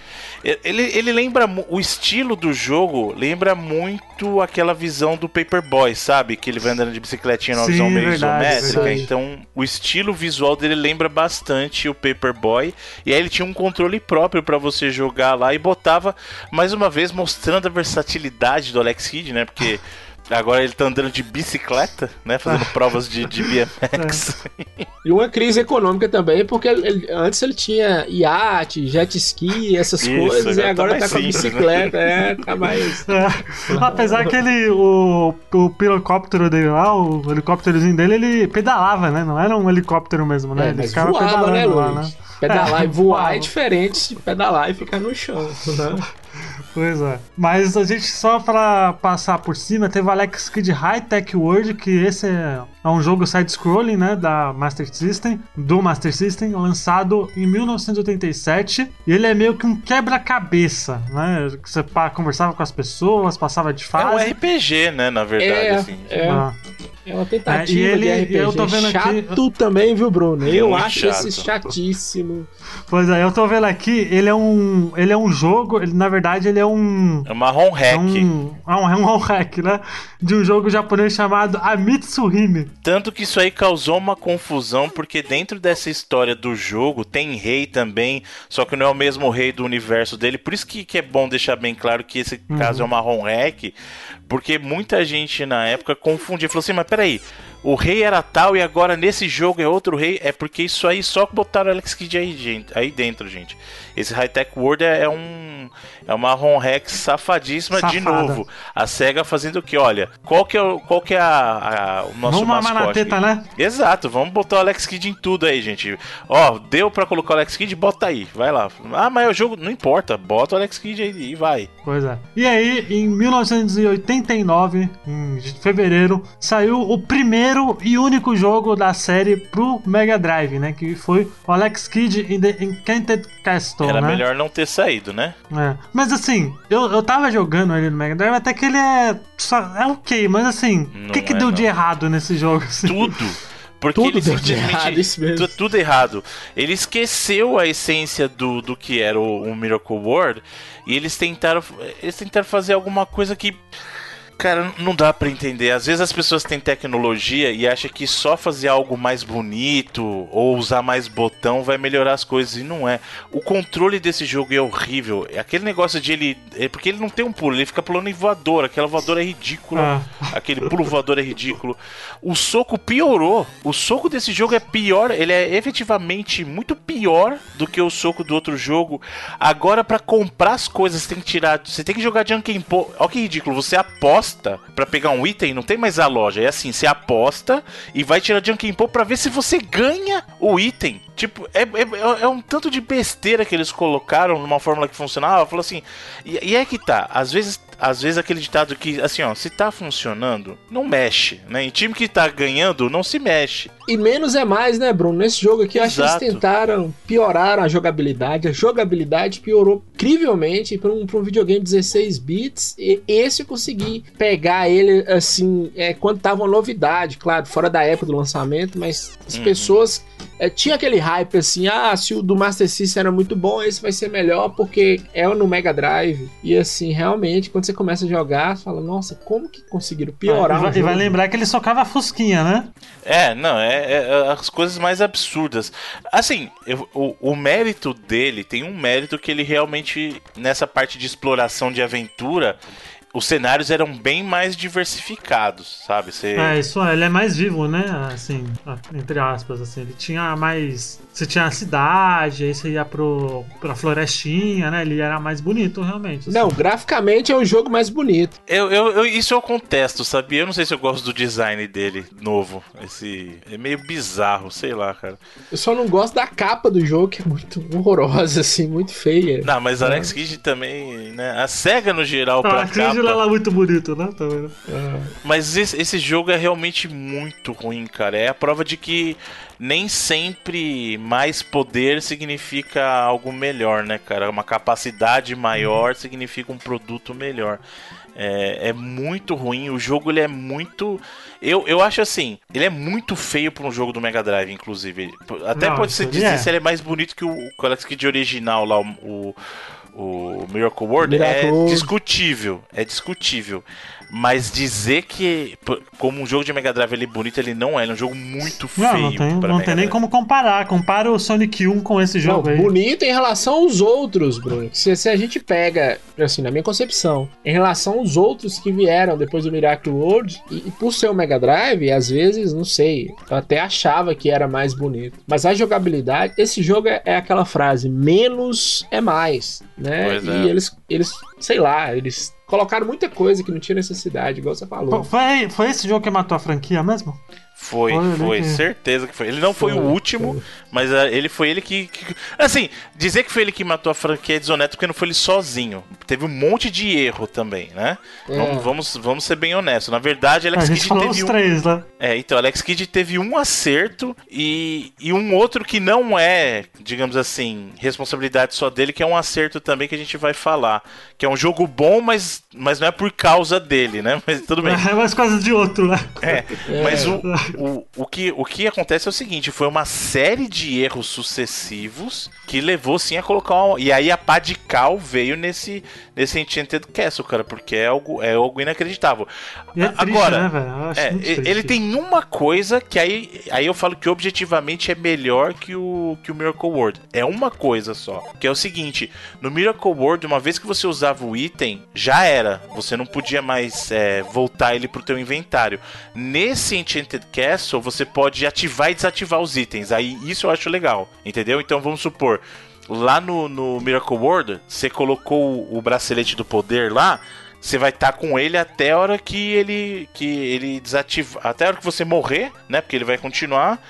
Ele, ele lembra o estilo do jogo lembra muito aquela visão do Paperboy, sabe? Que ele vai andando de bicicletinha numa visão meio verdade, isométrica. Verdade. Então, o estilo visual dele lembra bastante o Paperboy. E aí ele tinha um controle próprio para você jogar lá e botava mais uma vez mostrando a versatilidade do Alex Kidd, né? Porque Agora ele tá andando de bicicleta, né? Fazendo provas de, de BMX. É. E uma crise econômica também, porque ele, antes ele tinha iate, jet ski, essas Isso, coisas, e agora tá, tá com a né? bicicleta, né? é, tá mais. É. Apesar que ele, o, o pirocóptero dele lá, o helicópterozinho dele, ele pedalava, né? Não era um helicóptero mesmo, né? É, ele ficava voava, pedalando né, lá, né? Pedalar e voar é diferente de pedalar e ficar no chão, né? Pois é. Mas a gente, só pra passar por cima, teve o Alex Kidd High Tech World, que esse é, é um jogo side-scrolling, né, da Master System, do Master System, lançado em 1987. E ele é meio que um quebra-cabeça, né? Você conversava com as pessoas, passava de fase. É um RPG, né, na verdade, é, assim. É. Ah. É uma tentativa É, e ele- de RPG eu tô vendo aqui- chato também, viu, Bruno? Eu Muito acho chato. esse chatíssimo. Pois é, eu tô vendo aqui, ele é um. Ele é um jogo, ele, na verdade, ele é um. É uma ROM É hack. um, é um, é um hack, né? De um jogo japonês chamado Amitsuhime. Tanto que isso aí causou uma confusão, porque dentro dessa história do jogo tem rei também, só que não é o mesmo rei do universo dele. Por isso que, que é bom deixar bem claro que esse caso é uma ROM hack, porque muita gente na época confundia. Falou assim, mas peraí, o rei era tal e agora nesse jogo é outro rei. É porque isso aí só botaram Alex Kidd aí, gente, aí dentro, gente. Esse High Tech World é, é um. É uma ROM hack safadíssima de Safada. novo. A SEGA fazendo o que? Olha, qual que é, o- qual que é a, a- o nosso Vamos mamar na mascote? teta, né? Exato, vamos botar o Alex Kidd em tudo aí, gente. Ó, deu pra colocar o Alex Kidd, bota aí, vai lá. Ah, mas o jogo não importa, bota o Alex Kidd aí e vai. Pois é. E aí, em 1989, em fevereiro, saiu o primeiro e único jogo da série pro Mega Drive, né? Que foi o Alex Kidd in the Enchanted Castle, Era né? melhor não ter saído, né? É. Mas assim, eu, eu tava jogando ele no Mega Drive, até que ele é. Só, é ok, mas assim, o que, que é, deu não. de errado nesse jogo? assim? Tudo. Porque Tudo ele deu de simplesmente- errado, isso mesmo. tu- Tudo errado. Ele esqueceu a essência do, do que era o, o Miracle World e eles tentaram, eles tentaram fazer alguma coisa que. Cara, não dá pra entender. Às vezes as pessoas têm tecnologia e acham que só fazer algo mais bonito ou usar mais botão vai melhorar as coisas e não é. O controle desse jogo é horrível. É aquele negócio de ele, é porque ele não tem um pulo, ele fica pulando em voadora. Aquela voadora é ridícula. Ah. Aquele pulo voador é ridículo. O soco piorou. O soco desse jogo é pior. Ele é efetivamente muito pior do que o soco do outro jogo. Agora, pra comprar as coisas, você tem que tirar. Você tem que jogar Junkin Po. Olha que ridículo. Você aposta pra pegar um item, não tem mais a loja. É assim: você aposta e vai tirar Junkin Po pra ver se você ganha o item. Tipo, é, é, é um tanto de besteira que eles colocaram numa fórmula que funcionava. Falou assim. E, e é que tá. Às vezes às vezes aquele ditado que, assim, ó, se tá funcionando, não mexe, né? Em time que tá ganhando, não se mexe. E menos é mais, né, Bruno? Nesse jogo aqui, eu acho que eles Exato. tentaram, pioraram a jogabilidade. A jogabilidade piorou incrivelmente para um, pra um videogame de 16 bits. E esse eu consegui pegar ele, assim, é, quando tava uma novidade, claro, fora da época do lançamento, mas as Uhum. pessoas. É, tinha aquele hype assim, ah, se o do Master System era muito bom, esse vai ser melhor porque é no Mega Drive. E assim, realmente, quando você começa a jogar, você fala, nossa, como que conseguiram piorar e, vai, um e vai lembrar que ele socava a fusquinha, né? É, não, é, é as coisas mais absurdas. Assim, eu- o, o mérito dele tem um mérito que ele realmente, nessa parte de exploração de aventura, os cenários eram bem mais diversificados, sabe? Você. É, isso é, ele é mais vivo, né? Assim, entre aspas, assim. Ele tinha mais. Você tinha a cidade, aí você ia pro, pra florestinha, né? Ele era mais bonito, realmente. assim. Não, graficamente é um jogo mais bonito. Eu, eu, eu- isso eu contesto, sabia? Eu não sei se eu gosto do design dele novo. Esse. É meio bizarro, sei lá, cara. Eu só não gosto da capa do jogo, que é muito horrorosa, assim, muito feia. Não, mas Alex Kidd também, né? A SEGA no geral Ah, pra a Capa. ela é muito bonito, né? Também? Ah, Mas esse, esse jogo é realmente muito ruim, cara. É a prova de que nem sempre mais poder significa algo melhor, né, cara? Uma capacidade maior significa um produto melhor. É, é muito ruim. O jogo ele é muito. Eu, eu acho assim, ele é muito feio para um jogo do Mega Drive, inclusive. Até Não, pode ser dizer é. se ele é mais bonito que o, o Kidd original lá, o, o, o Miracle World. Miracle é discutível. É discutível. Mas dizer que, como um jogo de Mega Drive ele é bonito, ele não é. Ele é um jogo muito feio. Não, não tem, pra não Mega tem nem como comparar. Compara o Sonic 1 com esse Não, jogo aí. bonito em relação aos outros, Bruno. Se, se a gente pega, assim, na minha concepção, em relação aos outros que vieram depois do Miracle World, e, e por ser o Mega Drive, às vezes, não sei, eu até achava que era mais bonito. Mas a jogabilidade, esse jogo é, é aquela frase, menos é mais, né? Pois e é. eles, eles, sei lá, eles colocaram muita coisa que não tinha necessidade, igual você falou. Foi- Foi, foi esse jogo que matou a franquia mesmo? Foi, foi, né, que- certeza que foi. Ele não foi, o Foi, último, mas ah, ele foi ele que, que- Assim, dizer que foi ele que matou a franquia é desonesto porque não foi ele sozinho. Teve um monte de erro também, né? É. Vamos, vamos, vamos ser bem honestos. Na verdade, a Alex gente Kidd falou teve os um. três, né? É, então, Alex Kidd teve um acerto e, e um outro que não é, digamos assim, responsabilidade só dele, que é um acerto também que a gente vai falar. Que é um jogo bom, mas mas não é por causa dele, né? Mas tudo bem. É mais coisa de outro, né? É, mas o, o, o, que, o que acontece é o seguinte: foi uma série de erros sucessivos que levou sim a colocar uma, E aí a pá de cal veio nesse, nesse Enchanted Castle, cara, porque é algo, é algo inacreditável. E é triste, Agora, né, é, ele tem uma coisa que aí, aí eu falo que objetivamente é melhor que o, que o Miracle World. É uma coisa só. Que é o seguinte: no Miracle World, uma vez que você usava o item, já era. Você não podia mais é, voltar ele pro teu inventário. Nesse Enchanted Castle, você pode ativar e desativar os itens. Aí isso eu acho legal. Entendeu? Então vamos supor. Lá no, no Miracle World, você colocou o, o bracelete do poder lá você vai estar tá com ele até a hora que ele que ele desativa, até a hora que você morrer, né? Porque ele vai continuar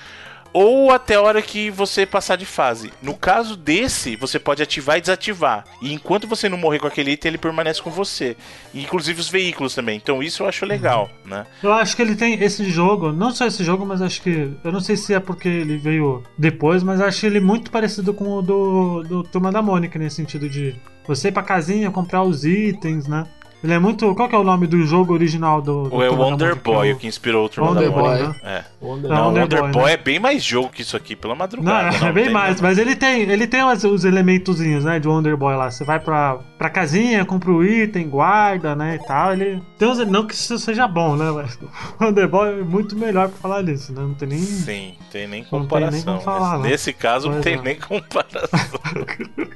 ou até a hora que você passar de fase. No caso desse, você pode ativar e desativar. E enquanto você não morrer com aquele item, ele permanece com você. Inclusive os veículos também. Então isso eu acho legal, né? Eu acho que ele tem esse jogo, não só esse jogo, mas acho que. Eu não sei se é porque ele veio depois, mas acho ele muito parecido com o do, do Turma da Mônica, nesse sentido de você ir pra casinha, comprar os itens, né? Ele é muito. Qual que é o nome do jogo original do. do o é Wonder Boy, o que inspirou o Turma Wonder da Boy, Mônica. né? É. Wonder Não, o Wonder Wonder Boy, Boy né? é bem mais jogo que isso aqui, pela Não, madrugada. é, não, bem tem mais, não. mas ele tem, ele tem os, os elementozinhos, né, de Wonder Boy lá. Você vai pra, pra casinha, compra o item, guarda, né, e tal. Ele tem uns, não que isso seja bom, né, mas o Wonder Boy é muito melhor pra falar disso, né, não tem nem... Sim, tem nem Não tem nem comparação. como falar, nesse, né? nesse caso, não Pois tem é. nem comparação.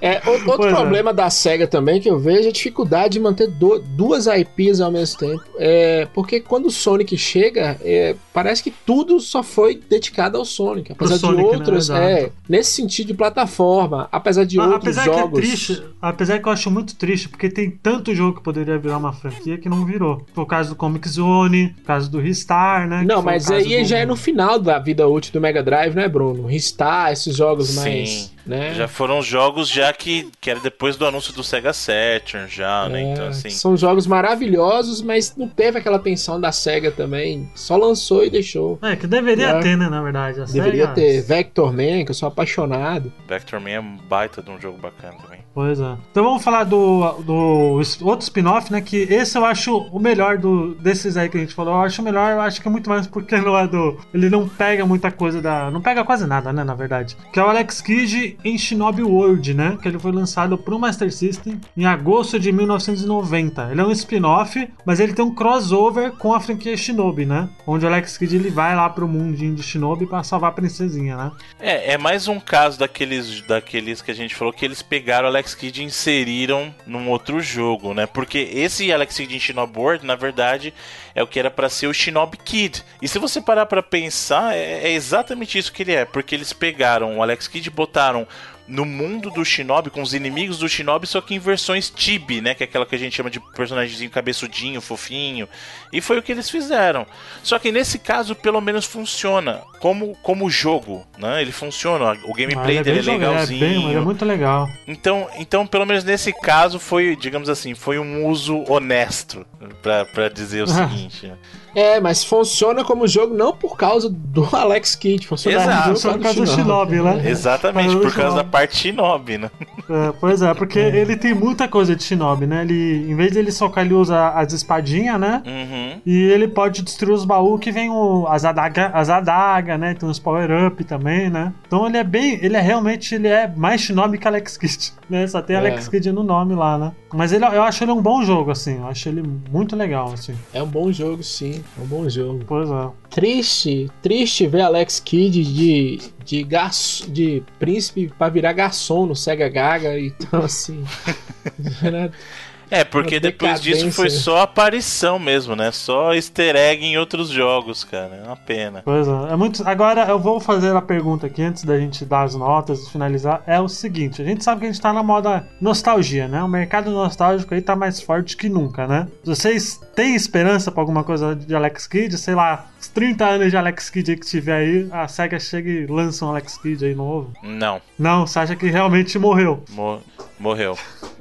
É, o- outro Pois é. problema da SEGA também que eu vejo é a dificuldade de manter do- duas IPs ao mesmo tempo. É, porque quando o Sonic chega, é, parece que tudo só foi dedicado ao Sonic. Apesar Sonic, de né? outros, Exato. é, nesse sentido de plataforma, apesar de outros apesar jogos. que é triste, apesar que eu acho muito triste, porque tem tanto jogo que poderia virar uma franquia que não virou. Foi o caso do Comic Zone, o caso do Ristar, né? Não, mas aí do- já é no final da vida útil do Mega Drive, né, Bruno? Ristar, esses jogos Sim. mais. Né? Já foram jogos já que, que era depois do anúncio do Sega Saturn, já, né? É, Então, assim. São jogos maravilhosos, mas não teve aquela atenção da SEGA também. Só lançou e deixou. É, que deveria É. ter, né, na verdade. A Deveria SEGA- ter Vector Man, que eu sou apaixonado. Vector Man é um baita de um jogo bacana também. Pois é. Então vamos falar do, do outro spin-off, né? Que esse eu acho o melhor do, desses aí que a gente falou. Eu acho o melhor, eu acho que é muito mais porque não é do. Ele não pega muita coisa da. Não pega quase nada, né? Na verdade. Que é o Alex Kidd em Shinobi World, né? Que ele foi lançado pro Master System em agosto de 1990. Ele é um spin-off, mas ele tem um crossover com a franquia Shinobi, né? Onde o Alex Kidd ele vai lá pro mundinho de Shinobi pra salvar a princesinha, né? É, é mais um caso daqueles, daqueles que a gente falou que eles pegaram o Alex Kidd e inseriram num outro jogo, né? Porque esse Alex Kidd em Shinobi World, na verdade, é o que era pra ser o Shinobi Kid. E se você parar pra pensar, é, é exatamente isso que ele é, porque eles pegaram o Alex Kidd e botaram I don't no mundo do Shinobi, com os inimigos do Shinobi, só que em versões Tibi, né? Que é aquela que a gente chama de personagemzinho cabeçudinho, fofinho. E foi o que eles fizeram. Só que nesse caso, pelo menos funciona como, como jogo, né? Ele funciona, o gameplay Ah, ele dele é legalzinho. É, bem, é muito legal. Então, então, pelo menos nesse caso, foi, digamos assim, foi um uso honesto, pra, pra dizer o seguinte. né? É, mas funciona como jogo não por causa do Alex Kidd, funciona Exato. como Só jogo por causa do Shinobi, né? Exatamente, por causa da jogo. Parte Shinobi, né? É, pois é, porque ele tem muita coisa de Shinobi, né? Ele, em vez de ele socar, ele usa as espadinhas, né? Uhum. E ele pode destruir os baús que vem o, as adagas, as adaga, né? Tem os power-up também, né? Então ele é bem. Ele é realmente. Ele é mais Shinobi que Alex Kidd, né? Só tem É. Alex Kidd no nome lá, né? Mas ele, eu acho ele um bom jogo, assim. Eu acho ele muito legal, assim. É um bom jogo, sim. É um bom jogo. Pois é. Triste, triste ver Alex Kidd de, de, garçom, de príncipe pra virar garçom no Sega Gaga. Então, assim. É, porque depois disso foi só aparição mesmo, né? Só easter egg em outros jogos, cara. É uma pena. Pois é. é muito... Agora eu vou fazer a pergunta aqui antes da gente dar as notas e finalizar. É o seguinte: a gente sabe que a gente tá na moda nostalgia, né? O mercado nostálgico aí tá mais forte que nunca, né? Vocês têm esperança pra alguma coisa de Alex Kidd? Sei lá, os 30 anos de Alex Kidd aí que tiver aí, a SEGA chega e lança um Alex Kidd aí novo. Não, Não, você acha que realmente morreu? mo- morreu.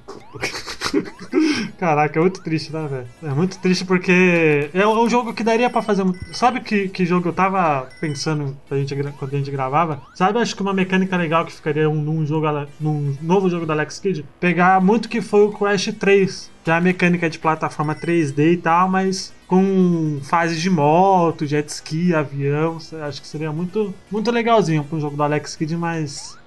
Caraca, é muito triste, né, velho? É muito triste porque é um jogo que daria pra fazer. Sabe que, que jogo eu tava pensando a, gente, quando a gente gravava? Sabe, acho que uma mecânica legal que ficaria um- num, jogo, num novo jogo da Alex Kidd? Pegar muito que foi o Crash 3. Que é a mecânica de plataforma 3D e tal, mas com fases de moto, jet ski, avião. Acho que seria muito, muito legalzinho para um jogo do Alex Kidd, mas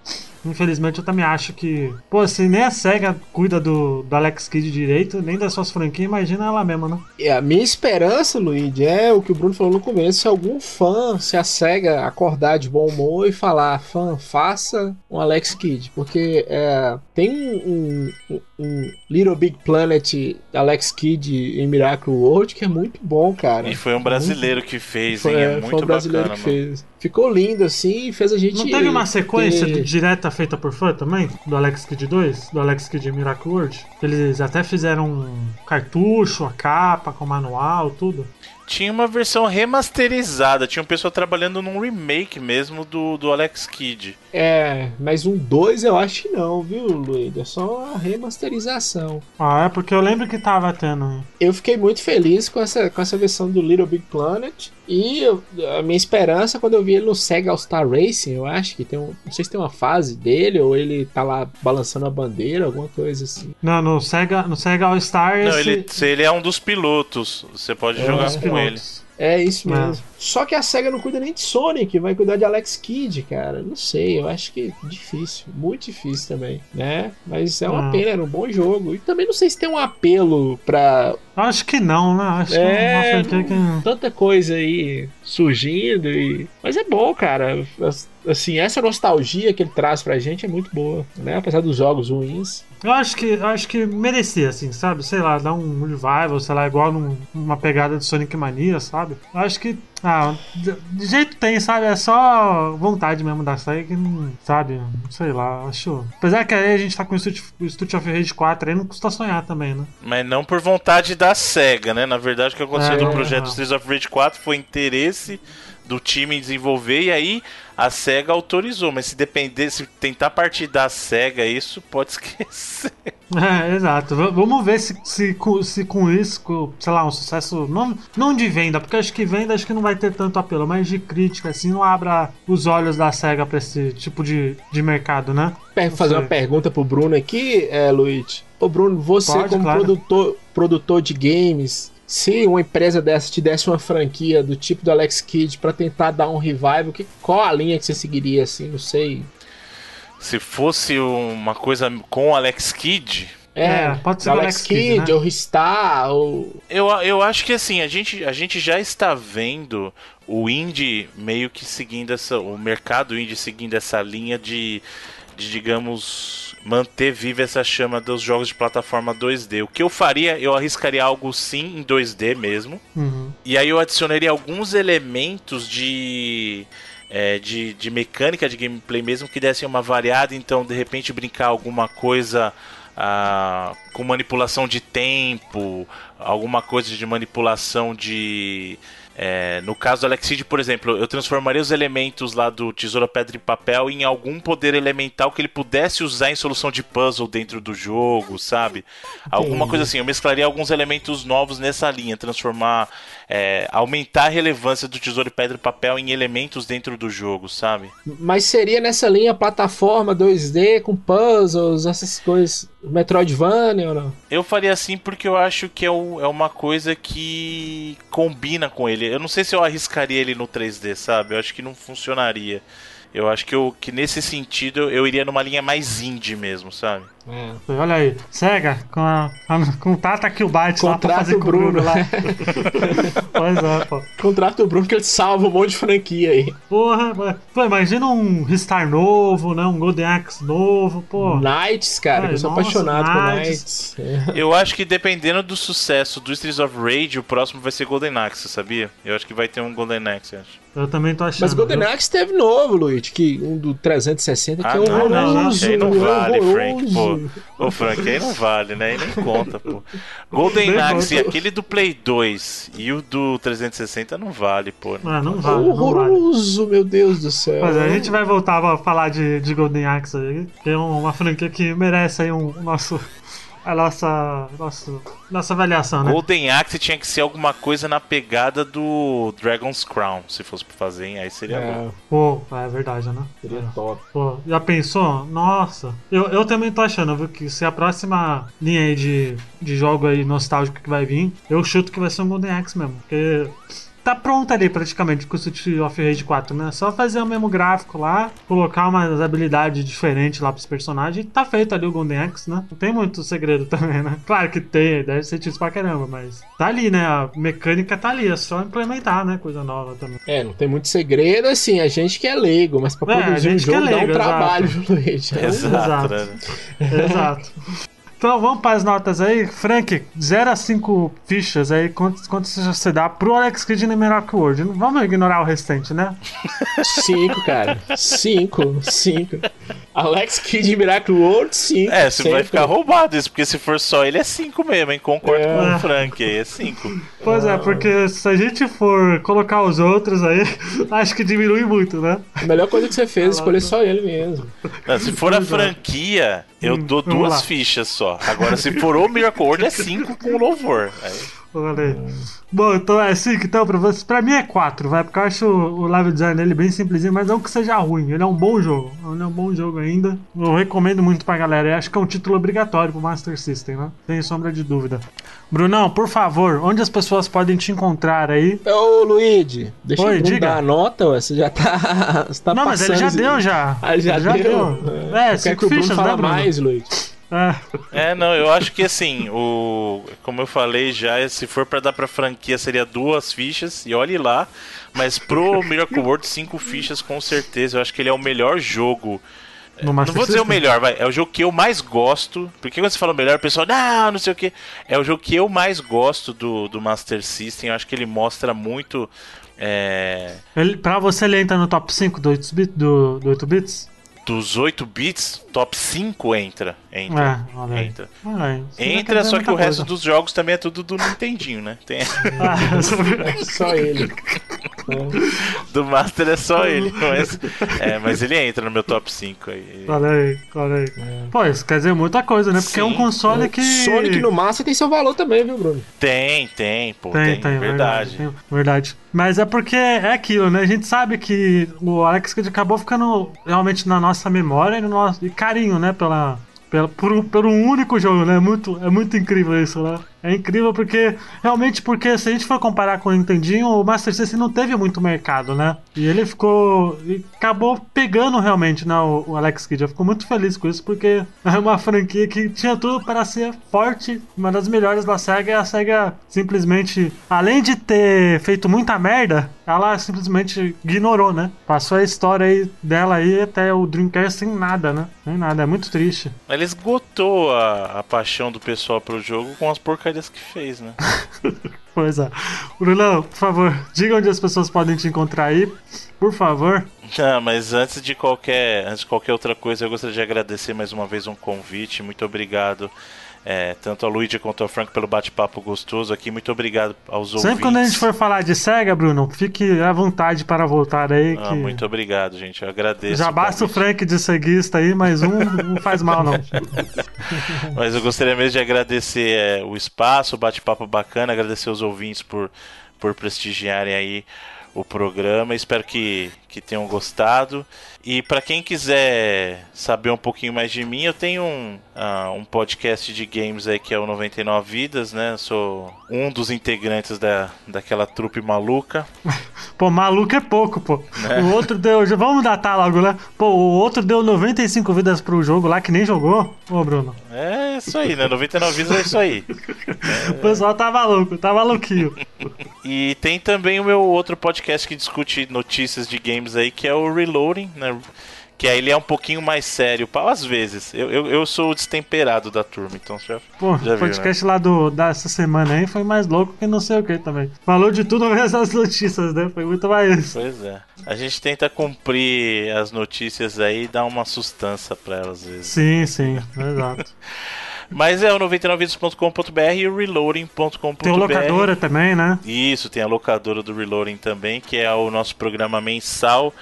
Infelizmente eu também acho que. Pô, se nem a SEGA cuida do, do Alex Kidd direito, nem das suas franquias, imagina ela mesma, né? E a minha esperança, Luigi, é o que o Bruno falou no começo: se algum fã, se a SEGA acordar de bom humor e falar, fã, faça um Alex Kidd. Porque é, tem um, um, um, Little Big Planet Alex Kidd em Miracle World que é muito bom, cara. E foi um brasileiro muito... que fez, foi, hein? É, muito foi um brasileiro bacana, que mano. fez. Ficou lindo assim e fez a gente. Não teve uma sequência ter... direta feita por fã também? Do Alex Kidd 2? Do Alex Kidd Miracle World? Eles até fizeram um cartucho, a capa com manual, tudo tinha uma versão remasterizada. Tinha um pessoal trabalhando num remake mesmo do, do Alex Kidd. É, mas um 2 eu acho que não, viu, Luiz? É só a remasterização. Ah, é porque eu lembro que tava tendo. Eu fiquei muito feliz com essa, com essa versão do Little Big Planet. E eu, a minha esperança quando eu vi ele no Sega All Star Racing, eu acho que tem um. Não sei se tem uma fase dele ou ele tá lá balançando a bandeira, alguma coisa assim. Não, no Sega, no Sega All Star. Não, esse... ele, ele é um dos pilotos. Você pode é, jogar com ele. É isso mesmo. É. Só que a SEGA não cuida nem de Sonic, vai cuidar de Alex Kidd, cara. Não sei, eu acho que difícil. Muito difícil também, né? Mas é uma é. pena, era um bom jogo. E também não sei se tem um apelo pra. Acho que não, né? Acho é, que é uma que... Tanta coisa aí surgindo e. Mas é bom, cara. Assim, essa nostalgia que ele traz pra gente é muito boa, né? Apesar dos jogos ruins. Eu acho que acho que merecia, assim, sabe? Sei lá, dar um revival, sei lá, igual num, numa pegada de Sonic Mania, sabe? Eu acho que. Ah, de, de jeito tem, sabe? É só vontade mesmo da série que não. Sabe? Sei lá, acho. Apesar que aí a gente tá com o Street, o Street of Rage 4 aí, não custa sonhar também, né? Mas não por vontade da SEGA, né? Na verdade, o que aconteceu é, no projeto é. Street of Rage 4 foi interesse do time desenvolver e aí a SEGA autorizou, mas se depender, se tentar partir da SEGA, isso pode esquecer. É, exato. V vamos ver se, se, se com isso, com, sei lá, um sucesso, não, não de venda, porque acho que venda acho que não vai ter tanto apelo, mas de crítica, assim, não abra os olhos da SEGA pra esse tipo de, de mercado, né? Quero fazer uma pergunta pro Bruno aqui, é, Luiz. Ô Bruno, você Pode, como claro. produtor, produtor de games, se uma empresa dessa te desse uma franquia do tipo do Alex Kidd para tentar dar um revival, que, qual a linha que você seguiria assim? Não sei. Se fosse uma coisa com o Alex Kidd. É, é pode ser o Alex, Alex Kidd, né? ou Ristar, ou. Eu, eu acho que assim, a gente, a gente já está vendo o indie meio que seguindo essa. O mercado indie seguindo essa linha de, de digamos manter viva essa chama dos jogos de plataforma 2D. O que eu faria, eu arriscaria algo sim em 2D mesmo. Uhum. E aí eu adicionaria alguns elementos de. É, de, de mecânica de gameplay mesmo que dessem uma variada, então de repente brincar alguma coisa ah, com manipulação de tempo, alguma coisa de manipulação de é, no caso do Alexid, por exemplo, eu transformaria os elementos lá do Tesoura Pedra e Papel em algum poder elemental que ele pudesse usar em solução de puzzle dentro do jogo, sabe? Alguma coisa assim. Eu mesclaria alguns elementos novos nessa linha, transformar é, aumentar a relevância do Tesouro Pedra e Papel em elementos dentro do jogo, sabe? Mas seria nessa linha plataforma 2D com puzzles, essas coisas, Metroidvania ou não? Eu faria assim porque eu acho que é, o, é uma coisa que combina com ele. Eu não sei se eu arriscaria ele no 3D, sabe? Eu acho que não funcionaria. Eu acho que, eu, que nesse sentido eu iria numa linha mais indie mesmo, sabe? É. Olha aí, Sega, com a, a, aqui o Byte lá pra fazer o Bruno, Bruno lá. pois é, pô. Contrata o Bruno que ele salva um monte de franquia aí. Porra, pô, imagina um Ristar novo, né? Um Golden Axe novo, pô. Knights, cara, Ai, eu sou nossa, apaixonado Knights. por Knights. Eu acho que dependendo do sucesso do Streets of Rage, o próximo vai ser Golden Axe, sabia? Eu acho que vai ter um Golden Axe, acho. Eu também tô achando. Mas Golden Axe teve novo, Luiz, que um do 360 que ah, é um não, não, não, não vale, Frank, pô. Ô, Frank, aí não vale, né? Aí nem conta, pô. Golden Axe, aquele do Play 2 e o do 360 não vale, pô. Ah, não vale. Horroroso, não vale. meu Deus do céu. Mas a gente vai voltar a falar de, de Golden Axe aí, que é uma franquia que merece aí um, um nosso a nossa, nossa, nossa avaliação, né? Golden Axe tinha que ser alguma coisa na pegada do Dragon's Crown, se fosse pra fazer, hein? aí seria É, bom. Pô, é verdade, né? seria É. top. Pô, já pensou? Nossa, eu, eu também tô achando, viu, que se a próxima linha aí de, de jogo aí nostálgico que vai vir, eu chuto que vai ser um Golden Axe mesmo, porque tá pronto ali praticamente com o Street of Rage 4, né? Só fazer o mesmo gráfico lá, colocar umas habilidades diferentes lá pros personagens tá feito ali o Golden Axe, né? Não tem muito segredo também, né? Claro que tem, deve ser difícil pra caramba, mas tá ali, né? A mecânica tá ali, é só implementar, né? Coisa nova também. É, não tem muito segredo, assim, a gente que é leigo, mas pra É, a produzir um gente que é jogo dá um leigo, trabalho, Luiz. Então, Exato, exato. né? Exato. Então vamos para as notas aí. Frank, 0 a 5 fichas aí. Quantos, quantos você dá pro Alex Kidd no Miracle World? Não Vamos ignorar o restante, né? Cinco, cara. Cinco, cinco. Alex Kidd Miracle World, cinco. É, você vai sempre. ficar roubado isso, porque se for só ele é 5 mesmo, hein? Concordo É. com o Frank aí, é 5. Pois é, porque se a gente for colocar os outros aí, acho que diminui muito, né? A melhor coisa que você fez é escolher só ele mesmo. Se for a Pois é. franquia, eu Hum, dou duas lá. fichas só. Agora, se for o Miracle World, é 5 com louvor. Aí, Olha aí. Bom, então é 5 então pra você. Pra mim é 4, vai, porque eu acho o level design dele bem simplesinho, mas não que seja ruim. Ele é um bom jogo. Ele é um bom jogo ainda. Eu recomendo muito pra galera. Eu acho que é um título obrigatório pro Master System, né? Sem sombra de dúvida. Brunão, por favor, onde as pessoas podem te encontrar aí? Ô, Luigi, deixa Oi, eu diga. dar a nota, ué. Você já tá. Você tá não, mas ele já deu já. Ah, já, Ele deu? É, Eu quero cinco que o Bruno fichas, né, Bruno? mais, Luigi. É. É, não, eu acho que assim, o como eu falei já, se for pra dar pra franquia seria duas fichas e olhe lá, mas pro Miracle World cinco fichas com certeza. Eu acho que ele é o melhor jogo. Não vou dizer o melhor, vai. É o jogo que eu mais gosto. Porque quando você fala o melhor, o pessoal, não, não sei o que. É o jogo que eu mais gosto do, do Master System. Eu acho que ele mostra muito. é, Ele, pra você, ele entra no top 5 do 8 bits? Do, do 8 bits? dos 8 bits, top 5 entra. Entra. É, olha aí. entra. Isso não quer Entra, só que o resto coisa. dos jogos também é tudo do Nintendinho, né? Tem... Ah, Só ele. Do Master é só ele. Mas, é, mas ele entra no meu top 5 aí. olha aí, olha aí. Pô, isso quer dizer muita coisa, né? Porque é um Sim. console que. Sonic no Master tem seu valor também, viu, Bruno? Tem, tem, pô, Tem, tem, tem, verdade. tem, verdade. Mas é porque é aquilo, né? A gente sabe que o Alex Kidd acabou ficando realmente na nossa memória e, no nosso, e carinho, né? Pela, pela, por, por um único jogo, né? Muito, é muito incrível isso, né? É incrível porque, realmente, porque se a gente for comparar com o Nintendinho, o Master System não teve muito mercado, né? E ele ficou. e acabou pegando realmente, né? O, o Alex Kidd. Eu fico muito feliz com isso, porque é uma franquia que tinha tudo para ser forte, uma das melhores da SEGA, e a SEGA simplesmente, além de ter feito muita merda, ela simplesmente ignorou, né? Passou a história aí dela aí até o Dreamcast sem nada, né? Sem nada, é muito triste. Ele esgotou a, a paixão do pessoal pro jogo com as porcarias que fez, né? Pois é. Brunão, por favor, diga onde as pessoas podem te encontrar aí, por favor. Não, mas antes de qualquer, antes de qualquer outra coisa, eu gostaria de agradecer mais uma vez um convite. Muito obrigado. É, tanto ao Luigi quanto ao Frank pelo bate-papo gostoso aqui. Muito obrigado aos ouvintes. Sempre quando a gente for falar de SEGA, Bruno, fique à vontade para voltar aí. Ah, que muito obrigado, gente. Eu agradeço. Já basta o. Frank de ceguista aí, mas um não faz mal, não. Mas eu gostaria mesmo de agradecer é, o espaço, o bate-papo bacana, agradecer os ouvintes por, por prestigiarem aí o programa. Espero que, que tenham gostado. E para quem quiser saber um pouquinho mais de mim, eu tenho um, ah, um podcast de games aí que é o 99 Vidas, né? Eu sou um dos integrantes da, daquela trupe maluca. Pô, maluco é pouco, pô. Né? O outro deu. Vamos datar logo, né? Pô, o outro deu 95 vidas pro jogo lá que nem jogou. Ô, Bruno. É isso aí, né? 99 Vidas é isso aí. O pessoal tá maluco, tá maluquinho. E tem também o meu outro podcast que discute notícias de games aí, que é o Reloading, né? Que aí ele é um pouquinho mais sério, às vezes. Eu, eu, eu sou o destemperado da turma, então já, Pô, já o viu, né? podcast lá do, dessa semana aí foi mais louco que não sei o que também. Falou de tudo menos as notícias, né? Foi muito mais. Pois é. A gente tenta cumprir as notícias aí e dar uma sustância pra elas às vezes. Sim, sim, exato. Mas é o 99vidas.com.br e o reloading.com.br. Tem locadora também, né? Isso, tem a locadora do Reloading também, que é o nosso programa mensal.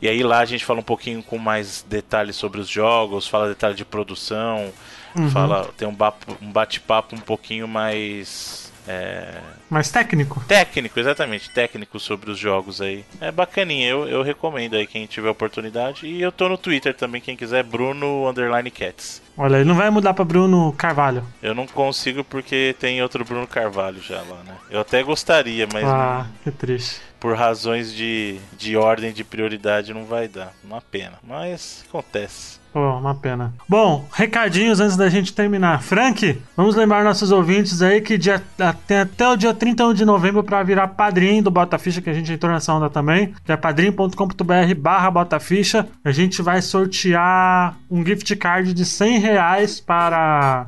E aí lá a gente fala um pouquinho com mais detalhes sobre os jogos, fala detalhe de produção, Uhum. Fala, tem um um bate-papo um pouquinho mais. É, Mais técnico. técnico, exatamente, técnico sobre os jogos aí. É bacaninha, eu, eu recomendo aí quem tiver oportunidade. E eu tô no Twitter também, quem quiser, Bruno Underline Cats. Olha, ele não vai mudar pra Bruno Carvalho. Eu não consigo porque tem outro Bruno Carvalho já lá, né? Eu até gostaria, mas Ah, que triste. por razões de, de ordem de prioridade não vai dar. Uma pena. Mas acontece. Pô, uma pena. Bom, recadinhos antes da gente terminar. Frank, vamos lembrar nossos ouvintes aí que dia, tem até o dia 31 de novembro para virar padrinho do Bota Ficha, que a gente entrou nessa onda também, que é padrinho.com.br barra Bota Ficha. A gente vai sortear um gift card de 100 reais para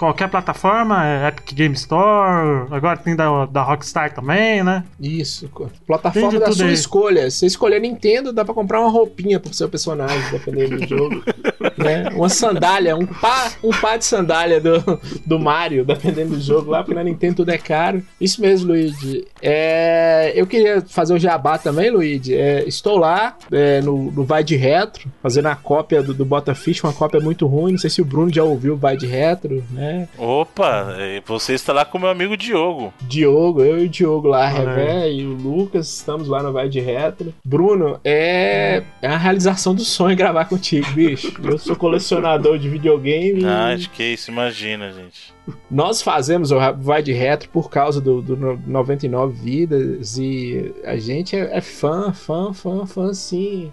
qualquer plataforma, é Epic Game Store, agora tem da, da Rockstar também, né? Isso, plataforma da sua aí. escolha. Se você escolher Nintendo, dá pra comprar uma roupinha pro seu personagem, dependendo do jogo. né? Uma sandália, um par, um par de sandália do, do Mario, dependendo do jogo lá, porque na Nintendo tudo é caro. Isso mesmo, Luigi. É, eu queria fazer o jabá também, Luigi. É, estou lá é, no, no Vai de Retro, fazendo a cópia do, do Bota Fish, uma cópia muito ruim. Não sei se o Bruno já ouviu o Vai de Retro, né? Opa, eh, você está lá com meu amigo Diogo. Diogo, eu e o Diogo lá, a Olha aí. Revé e o Lucas, estamos lá no Vai de Retro. Bruno, é, é a realização do sonho gravar contigo, bicho. Eu sou colecionador de videogame. Ah, acho que é isso, imagina, gente. Nós fazemos o Vai de Retro por causa do, do no- 99 Vidas e a gente é, é fã, fã, fã, fã, sim.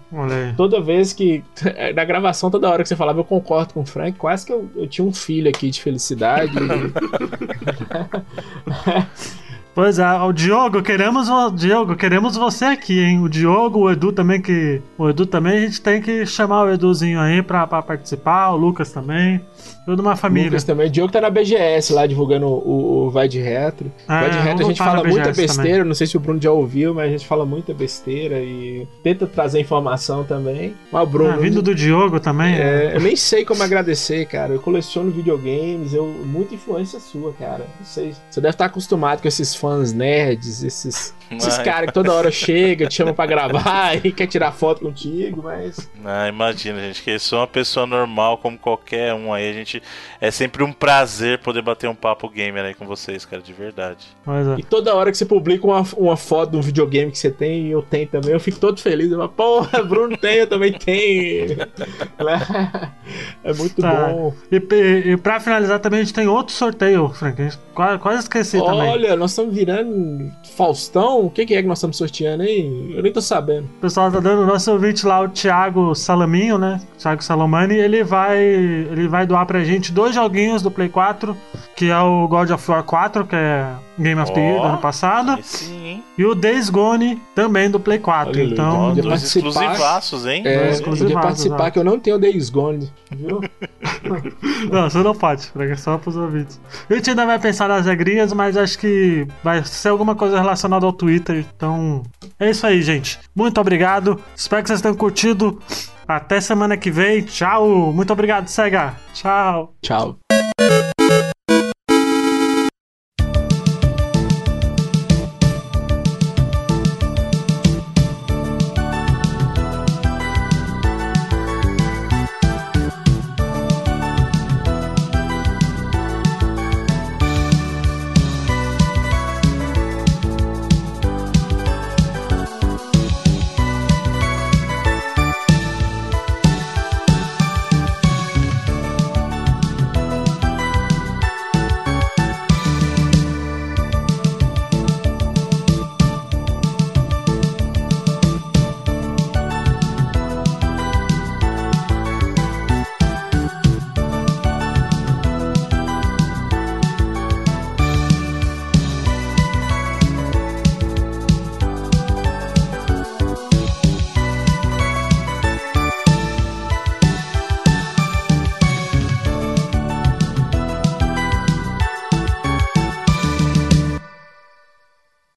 Toda vez que. Na gravação, toda hora que você falava, eu concordo com o Frank. Quase que eu, eu tinha um filho aqui de felicidade. Pois é, o Diogo, queremos o Diogo, queremos você aqui, hein? O Diogo, o Edu também que, o Edu também a gente tem que chamar o Eduzinho aí pra, pra participar, o Lucas também, toda uma família. Lucas também. O Diogo tá na BGS lá divulgando o, o Vai de Retro. É, Vai de Retro a gente fala muita besteira. Não sei se o Bruno já ouviu, mas a gente fala muita besteira e tenta trazer informação também. Mas o Bruno. Ah, vindo do Diogo também. é, eu nem sei como agradecer, cara. Eu coleciono videogames, eu muita influência sua, cara. Não sei. Você deve estar acostumado com esses fãs nerds, esses, esses Ai. caras que toda hora chega, te chama pra gravar e quer tirar foto contigo, mas Ah, imagina, gente, que eu sou uma pessoa normal como qualquer um aí. A gente é sempre um prazer poder bater um papo gamer aí com vocês, cara, de verdade. É. E toda hora que você publica uma, uma foto de um videogame que você tem e eu tenho também, eu fico todo feliz. Eu falo, porra, Bruno tem, eu também tenho. é muito Tá. bom. E, e, e pra finalizar também a gente tem outro sorteio, Frank. A gente quase, quase esqueci também. Olha, nós estamos virando Faustão. O que, que é que nós estamos sorteando aí? Eu nem tô sabendo. O pessoal tá dando o nosso ouvinte lá, o Thiago Salaminho, né? Thiago Salomani, ele vai, ele vai doar pra gente dois joguinhos do Play 4, que é o God of War 4, que é Game of the Year do ano passado, sim, hein? e o Days Gone também do Play 4. Olha, então, podia dois participar. exclusivaços, hein? É, Dois podia participar exato. que eu não tenho Days Gone, viu? não, você não pode, Frank, é só pros ouvintes. A gente ainda vai pensar nas regrinhas, mas acho que vai ser alguma coisa relacionada ao Twitter, então é isso aí, gente. Muito obrigado, espero que vocês tenham curtido. Até semana que vem, tchau. Muito obrigado, Sega. Tchau. Tchau.